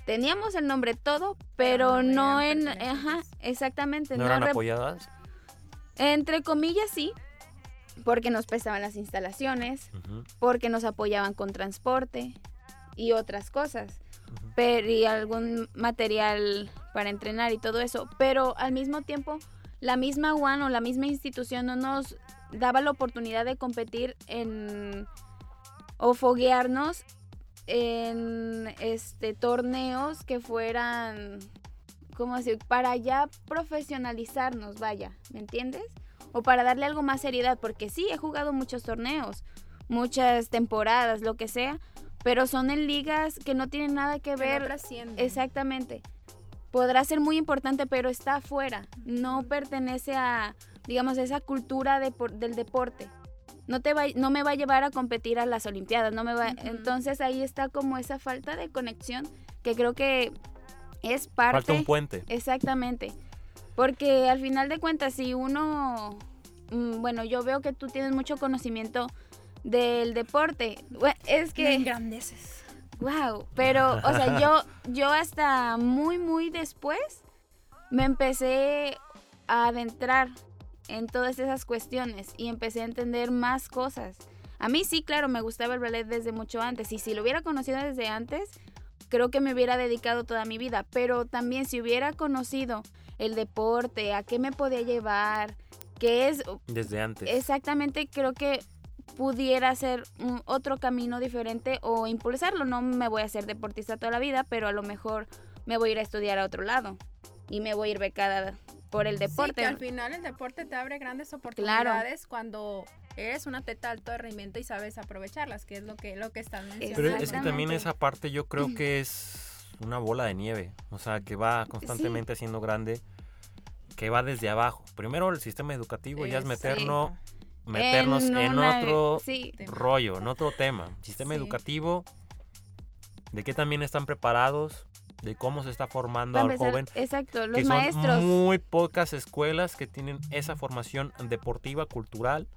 teníamos el nombre todo, Pero pero no en... Ajá, exactamente. ¿No no eran rep- apoyadas? entre comillas sí, porque nos prestaban las instalaciones, porque nos apoyaban con transporte y otras cosas, pero, y algún material para entrenar y todo eso, pero al mismo tiempo la misma UAN o la misma institución no nos daba la oportunidad de competir en o foguearnos en este torneos que fueran ¿cómo decir? para ya profesionalizarnos, vaya, ¿me entiendes? O para darle algo más seriedad, porque sí, he jugado muchos torneos, muchas temporadas, lo que sea, pero son en ligas que no tienen nada que Que no ver. Exactamente. Podrá ser muy importante, pero está afuera. No pertenece a, digamos, esa cultura de por- del deporte. No, te va, no me va a llevar a competir a las Olimpiadas. No me va. Entonces ahí está como esa falta de conexión que creo que es parte. Falta un puente. Exactamente. Porque al final de cuentas, si uno, mm, bueno, yo veo que tú tienes mucho conocimiento del deporte. Es Me que... engrandeces. Wow, pero, o sea, yo, yo hasta muy, muy después me empecé a adentrar en todas esas cuestiones y empecé a entender más cosas. A mí sí, claro, me gustaba el ballet desde mucho antes y si lo hubiera conocido desde antes, creo que me hubiera dedicado toda mi vida, pero también si hubiera conocido el deporte, a qué me podía llevar, qué es Desde antes. exactamente creo que pudiera ser otro camino diferente o impulsarlo. No me voy a ser deportista toda la vida, pero a lo mejor me voy a ir a estudiar a otro lado y me voy a ir becada por el Sí, deporte. que al final el deporte te abre grandes oportunidades cuando eres una teta de alto rendimiento y sabes aprovecharlas, que es lo que, lo que estás mencionando. Pero es que también esa parte yo creo que es una bola de nieve. O sea, que va constantemente haciendo grande. Que va desde abajo. Primero el sistema educativo ya es meterlo, meternos en, una- otro sí, rollo, en otro tema. Sistema educativo, de qué también están preparados, de cómo se está formando al joven. exacto, los que son maestros. muy pocas escuelas que tienen esa formación deportiva, cultural,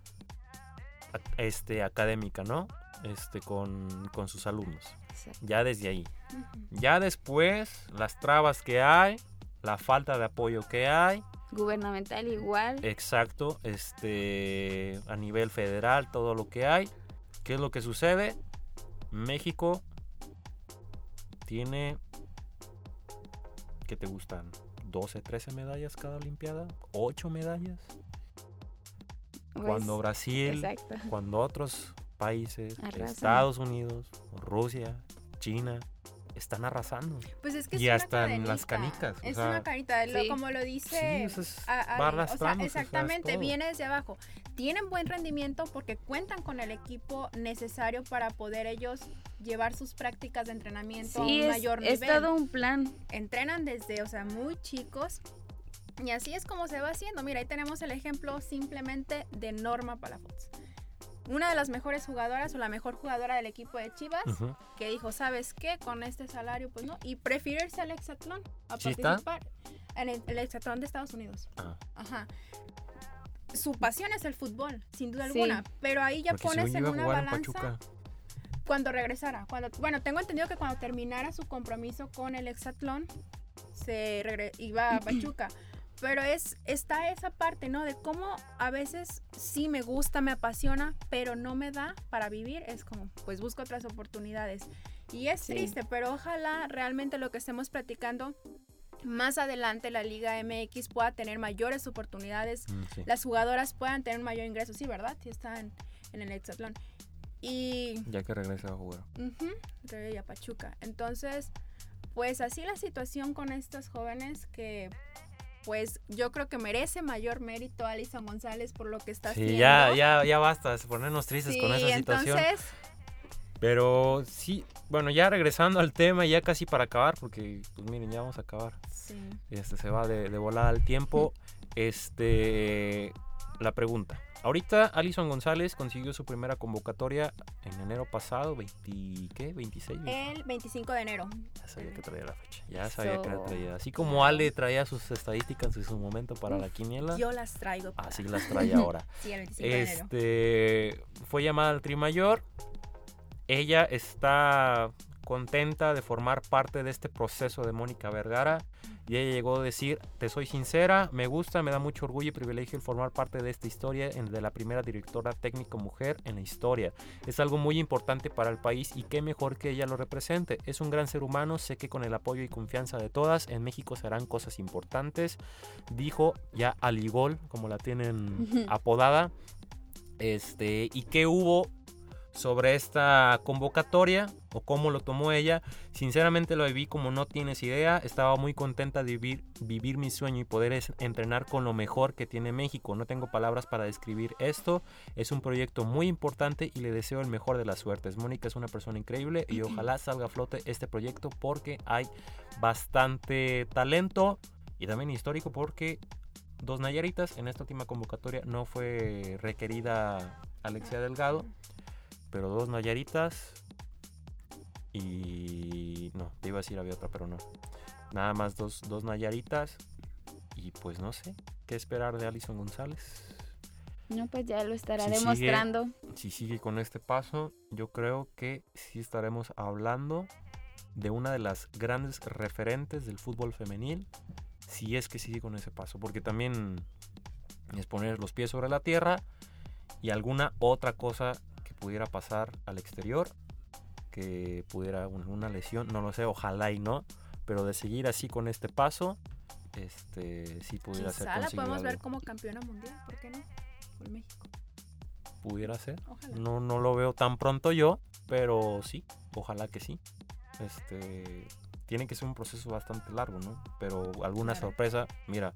este, académica, ¿no? Este, con, con sus alumnos. Exacto. Ya desde ahí. Ya después, las trabas que hay, la falta de apoyo que hay, Gubernamental igual. exacto, este, a nivel federal, todo lo que hay. ¿Qué es lo que sucede? México tiene, ¿qué te gustan? 12, 13 medallas cada Olimpiada, 8 medallas. pues, cuando Brasil, Exacto. cuando otros países, Arrasan. Estados Unidos, Rusia, China, están arrasando. Pues es que Y es una hasta en las canicas, o Es sea, una canita, lo- Sí. como lo dice. Sí, eso es- a- va Ali, o sea, arrastrándose, o sea, es exactamente, viene desde abajo. Tienen buen rendimiento porque cuentan con el equipo necesario para poder ellos llevar sus prácticas de entrenamiento a un es, mayor es nivel. todo un plan. Entrenan desde, o sea, muy chicos. Y así es como se va haciendo. Mira, ahí tenemos el ejemplo simplemente de Norma Palafox. Una de las mejores jugadoras o la mejor jugadora del equipo de Chivas que dijo, ¿sabes qué? Con este salario, pues no. Y prefiere irse al hexatlón a participar en el, el hexatlón de Estados Unidos. Ah, Ajá. Su pasión es el fútbol, sin duda Sí. alguna. Pero ahí ya porque pones en una en balanza cuando regresara. Cuando, bueno, tengo entendido que cuando terminara su compromiso con el hexatlón, se regre- iba a <clears throat> Pachuca. Pero es, está esa parte, ¿no? De cómo a veces sí me gusta, me apasiona, pero no me da para vivir. Es como, pues busco otras oportunidades. Y es Sí. triste, pero ojalá realmente lo que estemos platicando más adelante la Liga MX pueda tener mayores oportunidades Mm, sí. las jugadoras puedan tener un mayor ingreso, sí, ¿verdad? Si están en el hexatlón. Y Ya que regrese a jugar. ujú, Rey a Pachuca. Entonces, pues así la situación con estas jóvenes que pues yo creo que merece mayor mérito Alison González por lo que está Sí, haciendo. ya, ya, ya basta de ponernos tristes Sí, con esa situación. entonces, Pero sí, bueno, ya regresando al tema, ya casi para acabar, porque pues miren, ya vamos a acabar. sí. Este se va de, de volada al tiempo. <laughs> Este, la pregunta. Ahorita Alison González consiguió su primera convocatoria en enero pasado, 20, ¿qué? 26. 20. el 25 de enero. Ya sabía que traía la fecha. Ya sabía que la traía. Así como Ale traía sus estadísticas en su momento para la quiniela, Yo las traigo. para- así las trae ahora. <laughs> Sí, el 25 de enero. Este fue llamada al Tri Mayor. Ella está contenta de formar parte de este proceso de Mónica Vergara. Y ella llegó a decir, te soy sincera, me gusta, me da mucho orgullo y privilegio el formar parte de esta historia de la primera directora técnica mujer en la historia. Es algo muy importante para el país y qué mejor que ella lo represente. Es un gran ser humano, sé que con el apoyo y confianza de todas, en México se harán cosas importantes. Dijo ya Aligol, como la tienen apodada. Este, ¿y qué hubo sobre esta convocatoria o cómo lo tomó ella? Sinceramente lo viví como no tienes idea. Estaba muy contenta de vivir, vivir mi sueño y poder es- entrenar con lo mejor que tiene México. No tengo palabras para describir esto. Es un proyecto muy importante y le deseo el mejor de las suertes. Mónica es una persona increíble y ojalá salga a flote este proyecto porque hay bastante talento y también histórico porque dos Nayaritas. En esta última convocatoria no fue requerida Alexia Delgado, pero dos Nayaritas. Y no, te iba a decir había otra, pero no. Nada más dos, dos Nayaritas. Y pues no sé, ¿qué esperar de Alison González? No, pues ya lo estará Si sigue- demostrando. Si sigue con este paso, yo creo que sí estaremos hablando de una de las grandes referentes del fútbol femenil, si es que sigue con ese paso, porque también es poner los pies sobre la tierra y alguna otra cosa pudiera pasar al exterior, que pudiera un- una lesión, no lo sé, ojalá y no, pero de seguir así con este paso, este sí pudiera ser Quizá la conseguir podemos ver como campeona mundial, ¿por qué no? Por México. pudiera ser. Ojalá. No, no lo veo tan pronto yo, pero sí, ojalá que sí. Este tiene que ser un proceso bastante largo, ¿no? Pero alguna Claro. sorpresa, mira,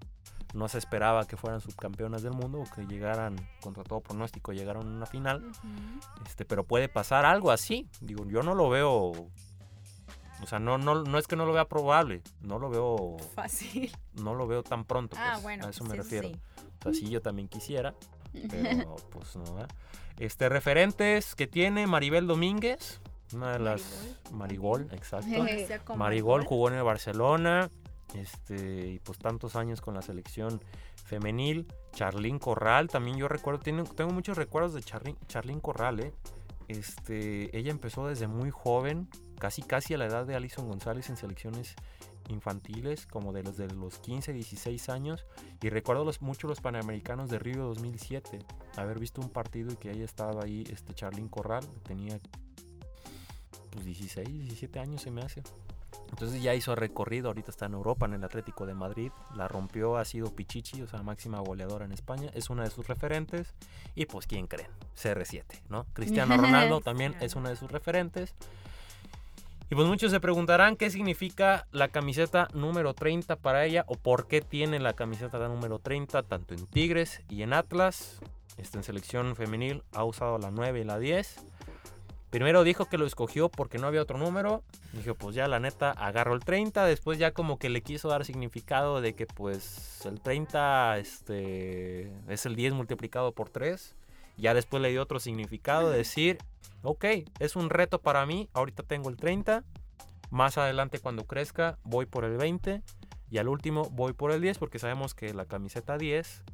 no se esperaba que fueran subcampeonas del mundo o que llegaran contra todo pronóstico, llegaron a una final, Ujú. este, pero puede pasar algo así. Digo, yo no lo veo o sea, no, no, no es que no lo vea probable, no lo veo, Fácil. no lo veo tan pronto. Ah, pues, bueno. a eso me sí, refiero. sí. O sea, sí, yo también quisiera, <laughs> pero pues no, ¿verdad? Este, referentes que tiene Maribel Domínguez, una de las... Marigol, exacto. Marigol jugó en el Barcelona, este, y pues tantos años con la selección femenil. Charlín Corral, también yo recuerdo, tengo, tengo muchos recuerdos de Charlín, Charlín Corral, ¿eh? Este, ella empezó desde muy joven, casi casi a la edad de Alison González en selecciones infantiles, como de los de los 15, 16 años, y recuerdo los, mucho los Panamericanos de Río 2007, haber visto un partido y que ella estaba ahí, este Charlín Corral, tenía pues 16, 17 años se me hace. Entonces ya hizo recorrido, ahorita está en Europa, en el Atlético de Madrid, la rompió, ha sido Pichichi, o sea, máxima goleadora en España, es una de sus referentes, y pues, ¿quién creen? CR7, ¿no? Cristiano <laughs> Ronaldo también es una de sus referentes. Y pues muchos se preguntarán qué significa la camiseta número 30 para ella o por qué tiene la camiseta número 30 tanto en Tigres y en Atlas. Está en selección femenil, ha usado la 9 y la 10. Primero dijo que lo escogió porque no había otro número. Dijo, pues ya la neta agarro el 30. Después ya como que le quiso dar significado de que pues el 30 este, es el 10 multiplicado por 3. Ya después le dio otro significado, de decir, ok, es un reto para mí, ahorita tengo el 30, más adelante cuando crezca voy por el 20 y al último voy por el 10 porque sabemos que la camiseta 10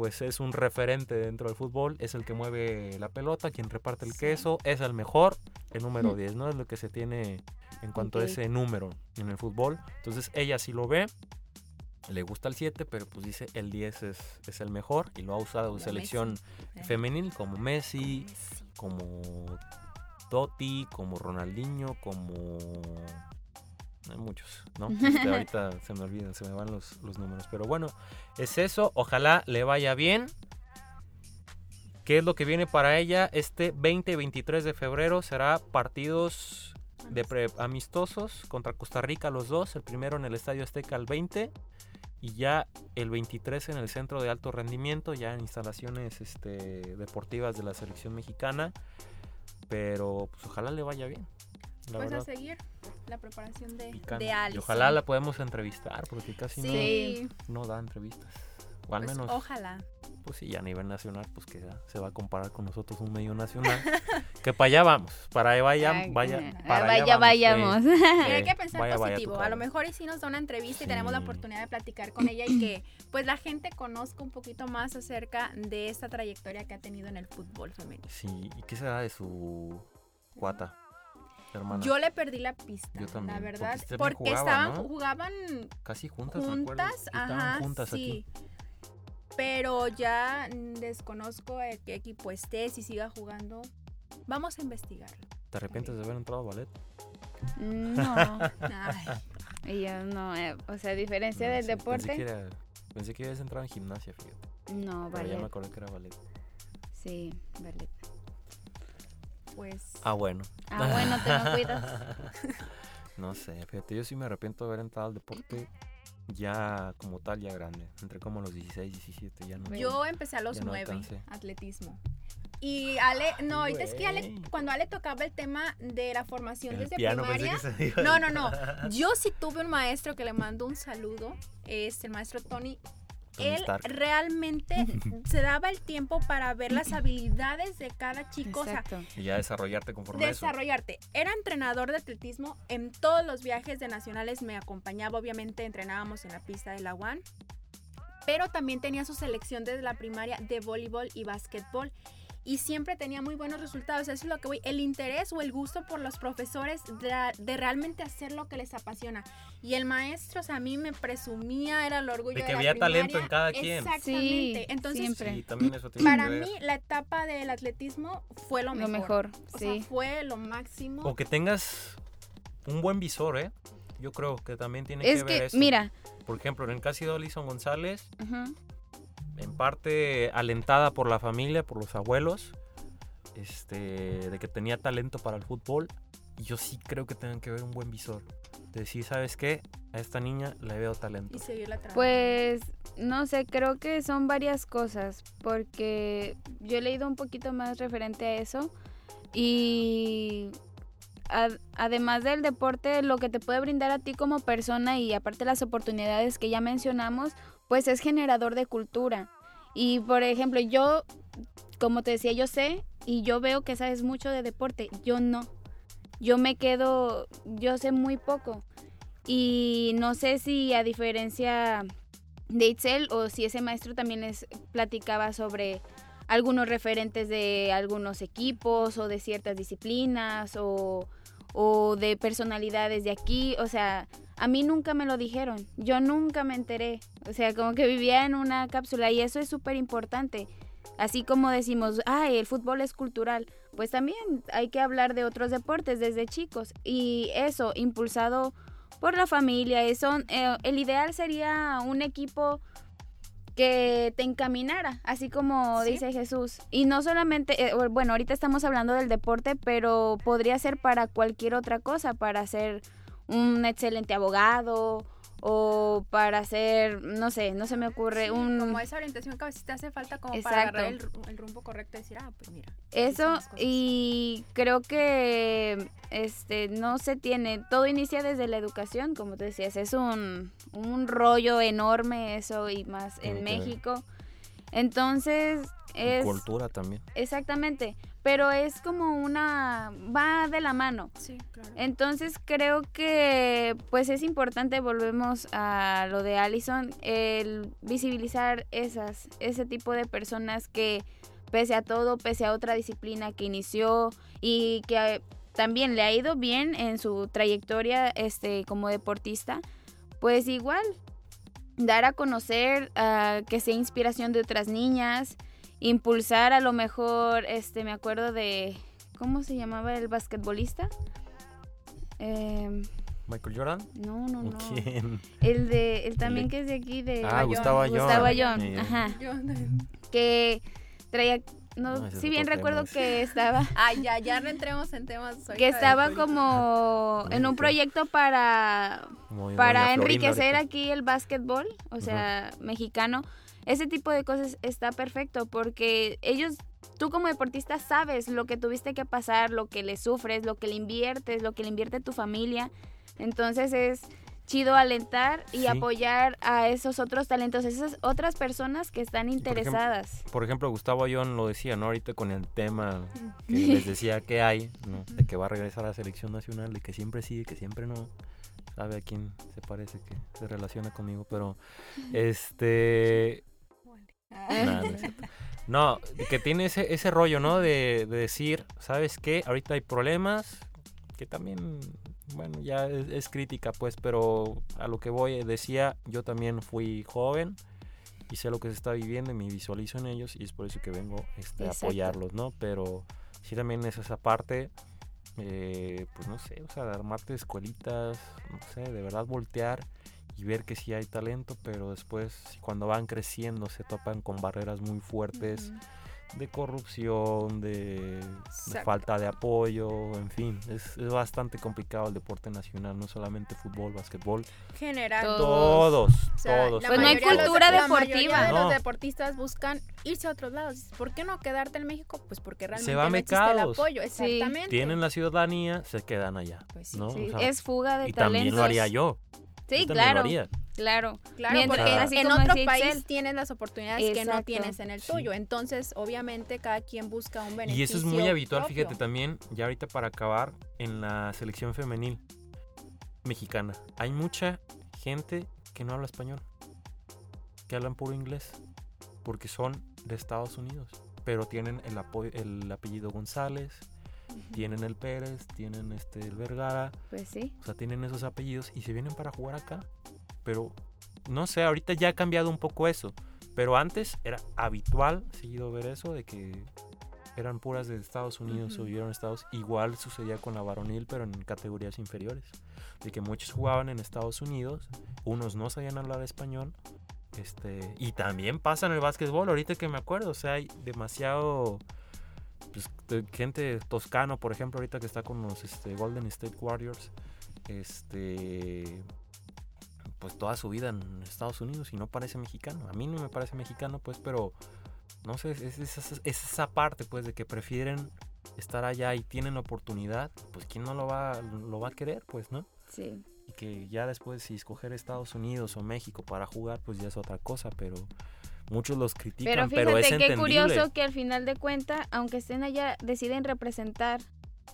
pues es un referente dentro del fútbol, es el que mueve la pelota, quien reparte el Sí. queso, es el mejor, el número Mm. 10, ¿no? Es lo que se tiene en cuanto a ese número en el fútbol. Entonces ella sí lo ve, le gusta el 7, pero pues dice el 10 es, es el mejor y lo ha usado en Como selección Eh, femenil como Messi, Messi. como Totti, como Ronaldinho, como... Hay muchos, ¿no? Este, ahorita <laughs> se me olvidan, se me van los, los números. Pero bueno, es eso. Ojalá le vaya bien. ¿Qué es lo que viene para ella? Este 20 y 23 de febrero será partidos de pre- amistosos contra Costa Rica los dos. El primero en el Estadio Azteca el 20 y ya el 23 en el Centro de Alto Rendimiento, ya en instalaciones este, deportivas de la selección mexicana. Pero pues ojalá le vaya bien. La Pues a seguir la preparación de, de Y ojalá la podemos entrevistar porque casi Sí, no, no da entrevistas. O al pues, menos, ojalá. pues sí, a nivel nacional, pues que ya se va a comparar con nosotros un medio nacional. <laughs> que para allá vamos, para allá vaya, Ay, vaya, eh, para vaya, allá vayamos. sí, Pero <laughs> sí, hay que pensar vaya, vaya tu positivo. A lo mejor y si nos da una entrevista y tenemos la Sí. oportunidad de platicar con ella y que pues la gente conozca un poquito más acerca de esta trayectoria que ha tenido en el fútbol femenino. Sí, ¿y qué será de su cuata, hermana? Yo le perdí la pista, Yo también, la verdad, porque, estaban ¿no? jugaban Casi juntas, juntas, Estaban ajá, juntas sí. aquí. Pero ya desconozco de qué equipo esté, si siga jugando. Vamos a investigarlo. ¿Te arrepientes de haber entrado a ballet? No, <laughs> Ay, <laughs> yo no, eh, o sea, a diferencia No, del sí, Pensé que, deporte, era, pensé que ibas a entrar en gimnasia, fíjate. no, Pero ya me ballet. acordé que era ballet. Sí, ballet. Pues Ah, bueno. Ah, bueno, te me cuidas. <laughs> no sé, fíjate, yo sí me arrepiento de haber entrado al deporte ya como tal, ya grande. Entré como a los 16, 17, ya no. yo empecé a los ya no nueve, alcancé. atletismo. Y Ale, no, ahorita es que Ale, cuando Ale tocaba el tema de la formación El desde piano, primaria. No, no, no. <laughs> Yo sí tuve un maestro que le mando un saludo, es el maestro Tony. Él Stark. realmente <laughs> se daba el tiempo para ver las habilidades de cada chico, o sea. Y ya desarrollarte conforme a eso. desarrollarte. Era entrenador de atletismo en todos los viajes de nacionales, me acompañaba, obviamente entrenábamos en la pista de la UAN, pero también tenía su selección desde la primaria de voleibol y básquetbol. Y siempre tenía muy buenos resultados. Eso es lo que voy. El interés o el gusto por los profesores de, de realmente hacer lo que les apasiona. Y el maestro, o sea, a mí me presumía, era el orgullo De de, que la había talento en cada quien. Exactamente. Sí, Entonces, siempre. Sí, también eso tiene para que mí, la etapa del atletismo fue lo Lo mejor. mejor, O sí. sea, fue lo máximo. O que tengas un buen visor, ¿eh? Yo creo que también tiene Es que ver que, eso. mira, Por ejemplo, en el caso de Alison González, ujú, en parte alentada por la familia, por los abuelos, este, de que tenía talento para el fútbol. Y yo sí creo que tengan que ver un buen visor. De decir, ¿sabes qué? A esta niña le veo talento. y seguir la trama. pues no sé, creo que son varias cosas, porque yo he leído un poquito más referente a eso y ad- además del deporte, lo que te puede brindar a ti como persona y aparte las oportunidades que ya mencionamos, pues es generador de cultura. Y por ejemplo, yo, como te decía, yo sé y yo veo que sabes mucho de deporte, yo no. Yo me quedo, yo sé muy poco. Y no sé si a diferencia de Itzel o si ese maestro también les platicaba sobre algunos referentes de algunos equipos o de ciertas disciplinas o, o de personalidades de aquí. O sea, a mí nunca me lo dijeron, yo nunca me enteré. O sea, como que vivía en una cápsula y eso es súper importante. Así como decimos, ay, el fútbol es cultural, pues también hay que hablar de otros deportes desde chicos. Y eso, impulsado por la familia, eso, eh, el ideal sería un equipo que te encaminara, así como dice Jesús. Y no solamente, eh, bueno, ahorita estamos hablando del deporte, pero podría ser para cualquier otra cosa, para ser un excelente abogado o para hacer, no sé, no se me ocurre un... Como esa orientación que a veces te hace falta como para agarrar el, el, rumbo correcto y decir, ah, pues mira. Eso y creo que este no se tiene, todo inicia desde la educación, como te decías, es un, un rollo enorme eso y más en México. Entonces es... cultura también. Exactamente pero es como una va de la mano. Sí, claro. Entonces creo que pues es importante volvemos a lo de Allison el visibilizar esas ese tipo de personas que pese a todo, pese a otra disciplina que inició y que también le ha ido bien en su trayectoria este como deportista, pues igual dar a conocer uh, que sea inspiración de otras niñas, impulsar a lo mejor, este, me acuerdo de, ¿cómo se llamaba el basquetbolista? Eh, Michael Jordan. No, no, no. ¿Quién? El de, el también que es de aquí de. Ah, Gustavo Ayón. Gustavo Ayón, Sí. ajá. Que traía, no, si bien recuerdo tema, que estaba, <laughs> Ay, ya, ya no entremos en temas. que estaba como en un proyecto para para enriquecer ahorita. aquí el básquetbol, o sea, mexicano. Ese tipo de cosas está perfecto porque ellos, tú como deportista sabes lo que tuviste que pasar, lo que le sufres, lo que le inviertes, lo que le invierte tu familia. Entonces es chido alentar y Sí. apoyar a esos otros talentos, esas otras personas que están por ejemplo, interesadas. Por ejemplo, Gustavo Ayón lo decía, ¿no? Ahorita con el tema que les decía que hay, ¿no? De que va a regresar a la selección nacional, de que siempre sí, que siempre no. Sabe a quién se parece que se relaciona conmigo, pero este es cierto. No, que tiene ese, ese rollo, ¿no? De, de decir, ¿sabes qué? Ahorita hay problemas, que también, bueno, ya es, es crítica, pues, pero a lo que voy, decía, yo también fui joven y sé lo que se está viviendo y me visualizo en ellos y es por eso que vengo este, a apoyarlos, ¿no? Pero sí también es esa parte, eh, pues no sé, o sea, de armarte escuelitas, no sé, de verdad voltear y ver que sí hay talento, pero después cuando van creciendo se topan con barreras muy fuertes de corrupción, de, falta de apoyo, en fin, es, es bastante complicado el deporte nacional, no solamente fútbol, básquetbol, General. Todo. todos, O sea, todos. la Pues no hay mayoría de los- cultura la deportiva. mayoría de No. los deportistas buscan irse a otros lados. ¿Por qué no quedarte en México? Pues porque realmente no existe el becados. apoyo. Sí. Exactamente. Tienen la ciudadanía, se quedan allá, Pues sí, ¿no? Sí, O sea, es fuga de y talentos. también lo haría yo. Sí, yo también lo claro, haría. Claro. Claro, Mientras- porque así en como otro país tienes las oportunidades que no tienes en el Sí. tuyo. Entonces, obviamente, cada quien busca un beneficio Y eso es muy habitual, propio. fíjate también, ya ahorita para acabar, en la selección femenil mexicana. Hay mucha gente que no habla español, que hablan puro inglés, porque son de Estados Unidos, pero tienen el, apoyo, el apellido González, tienen el Pérez, tienen este el Vergara, Pues sí. o sea, tienen esos apellidos y se vienen para jugar acá. Pero no sé, ahorita ya ha cambiado un poco eso. Pero antes era habitual, seguido ver eso, de que eran puras de Estados Unidos o vivieron en Estados Igual sucedía con la varonil, pero en categorías inferiores. De que muchos jugaban en Estados Unidos, unos no sabían hablar español. Este, y también pasa en el básquetbol, ahorita que me acuerdo, o sea, hay demasiado pues, gente toscano, por ejemplo, ahorita que está con los este, Golden State Warriors, este, pues toda su vida en Estados Unidos y no parece mexicano. A mí no me parece mexicano, pues, pero no sé, es, es esa- es esa parte, pues, de que prefieren estar allá y tienen oportunidad, pues, ¿quién no lo va, lo va a querer, pues, no? Sí. Y que ya después si escoger Estados Unidos o México para jugar, pues ya es otra cosa, pero Muchos los Pero critican, fíjate pero, es qué entendible. curioso que al final de cuentas, aunque estén allá, deciden representar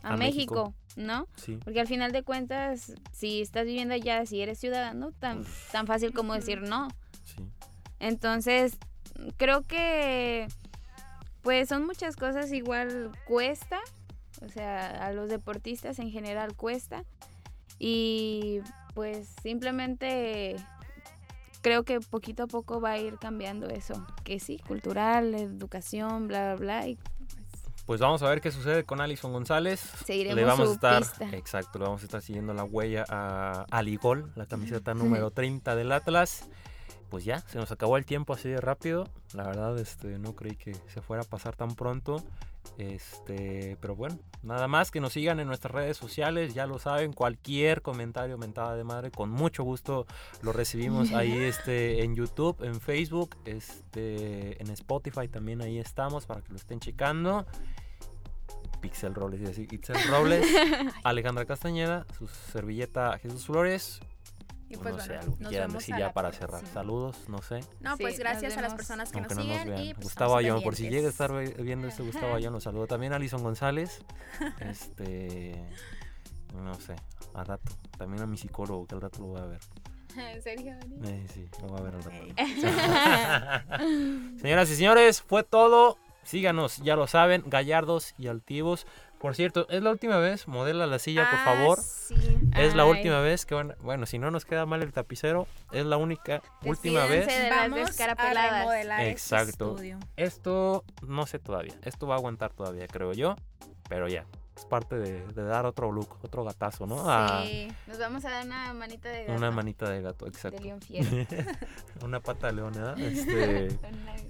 a, A México. México, ¿no? Sí. Porque al final de cuentas, si estás viviendo allá, si eres ciudadano, tan, tan fácil como decir no. Sí. Entonces, creo que pues son muchas cosas igual cuesta, o sea, a los deportistas en general cuesta y pues simplemente creo que poquito a poco va a ir cambiando eso, que sí, cultural, educación, bla, bla, bla, y Pues vamos a ver qué sucede con Alison González. seguiremos le vamos a estar, pista. exacto, le vamos a estar siguiendo la huella a Aligol, la camiseta número 30 del Atlas. Pues ya, se nos acabó el tiempo así de rápido. La verdad, este, no creí que se fuera a pasar tan pronto. Este, pero bueno, nada más que nos sigan en nuestras redes sociales, ya lo saben, cualquier comentario mentada de madre, con mucho gusto lo recibimos ahí <laughs> este, en YouTube, en Facebook, este, en Spotify también ahí estamos para que lo estén checando. Pixel Robles, y así, Itzel Robles, <laughs> Alejandra Castañeda, su servilleta Jesús Flores. Y pues no sé, bueno, algo que quieran decir a ya para próxima. cerrar. Saludos, no sé. No, Sí, pues gracias a las personas que Aunque nos no nos siguen vean. y pues, Gustavo Ayón, por si llega a estar viendo este Gustavo Ayón, lo saludo. También Alison González. Este. No sé, al rato. También a mi psicólogo, que al rato lo voy a ver. <laughs> ¿En serio? Eh, sí, lo voy a ver al rato. <laughs> Señoras y señores, fue todo. Síganos, ya lo saben, gallardos y altivos. Por cierto, es la última vez, modela la silla, por Ah, favor. Sí. Es la Ay. última vez que van. Bueno, si no nos queda mal el tapicero, es la única, última Despídense vez. de las Vamos a remodelar este Exacto. estudio. Esto no sé todavía. Esto va a aguantar todavía, creo yo. Pero ya, es parte de, de dar otro look, otro gatazo, ¿no? A Sí. Nos vamos a dar una manita de gato. una manita de gato, de exacto. león fiero. <laughs> una pata de león, ¿verdad? <laughs> Este,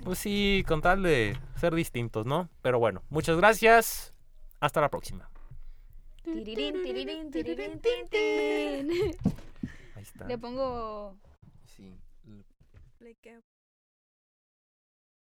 pues sí, con tal de ser distintos, ¿no? Pero bueno, muchas gracias. Hasta la próxima. Tirirín, tirirín, tirirín, tin, tin. Ahí está. Le pongo Sí.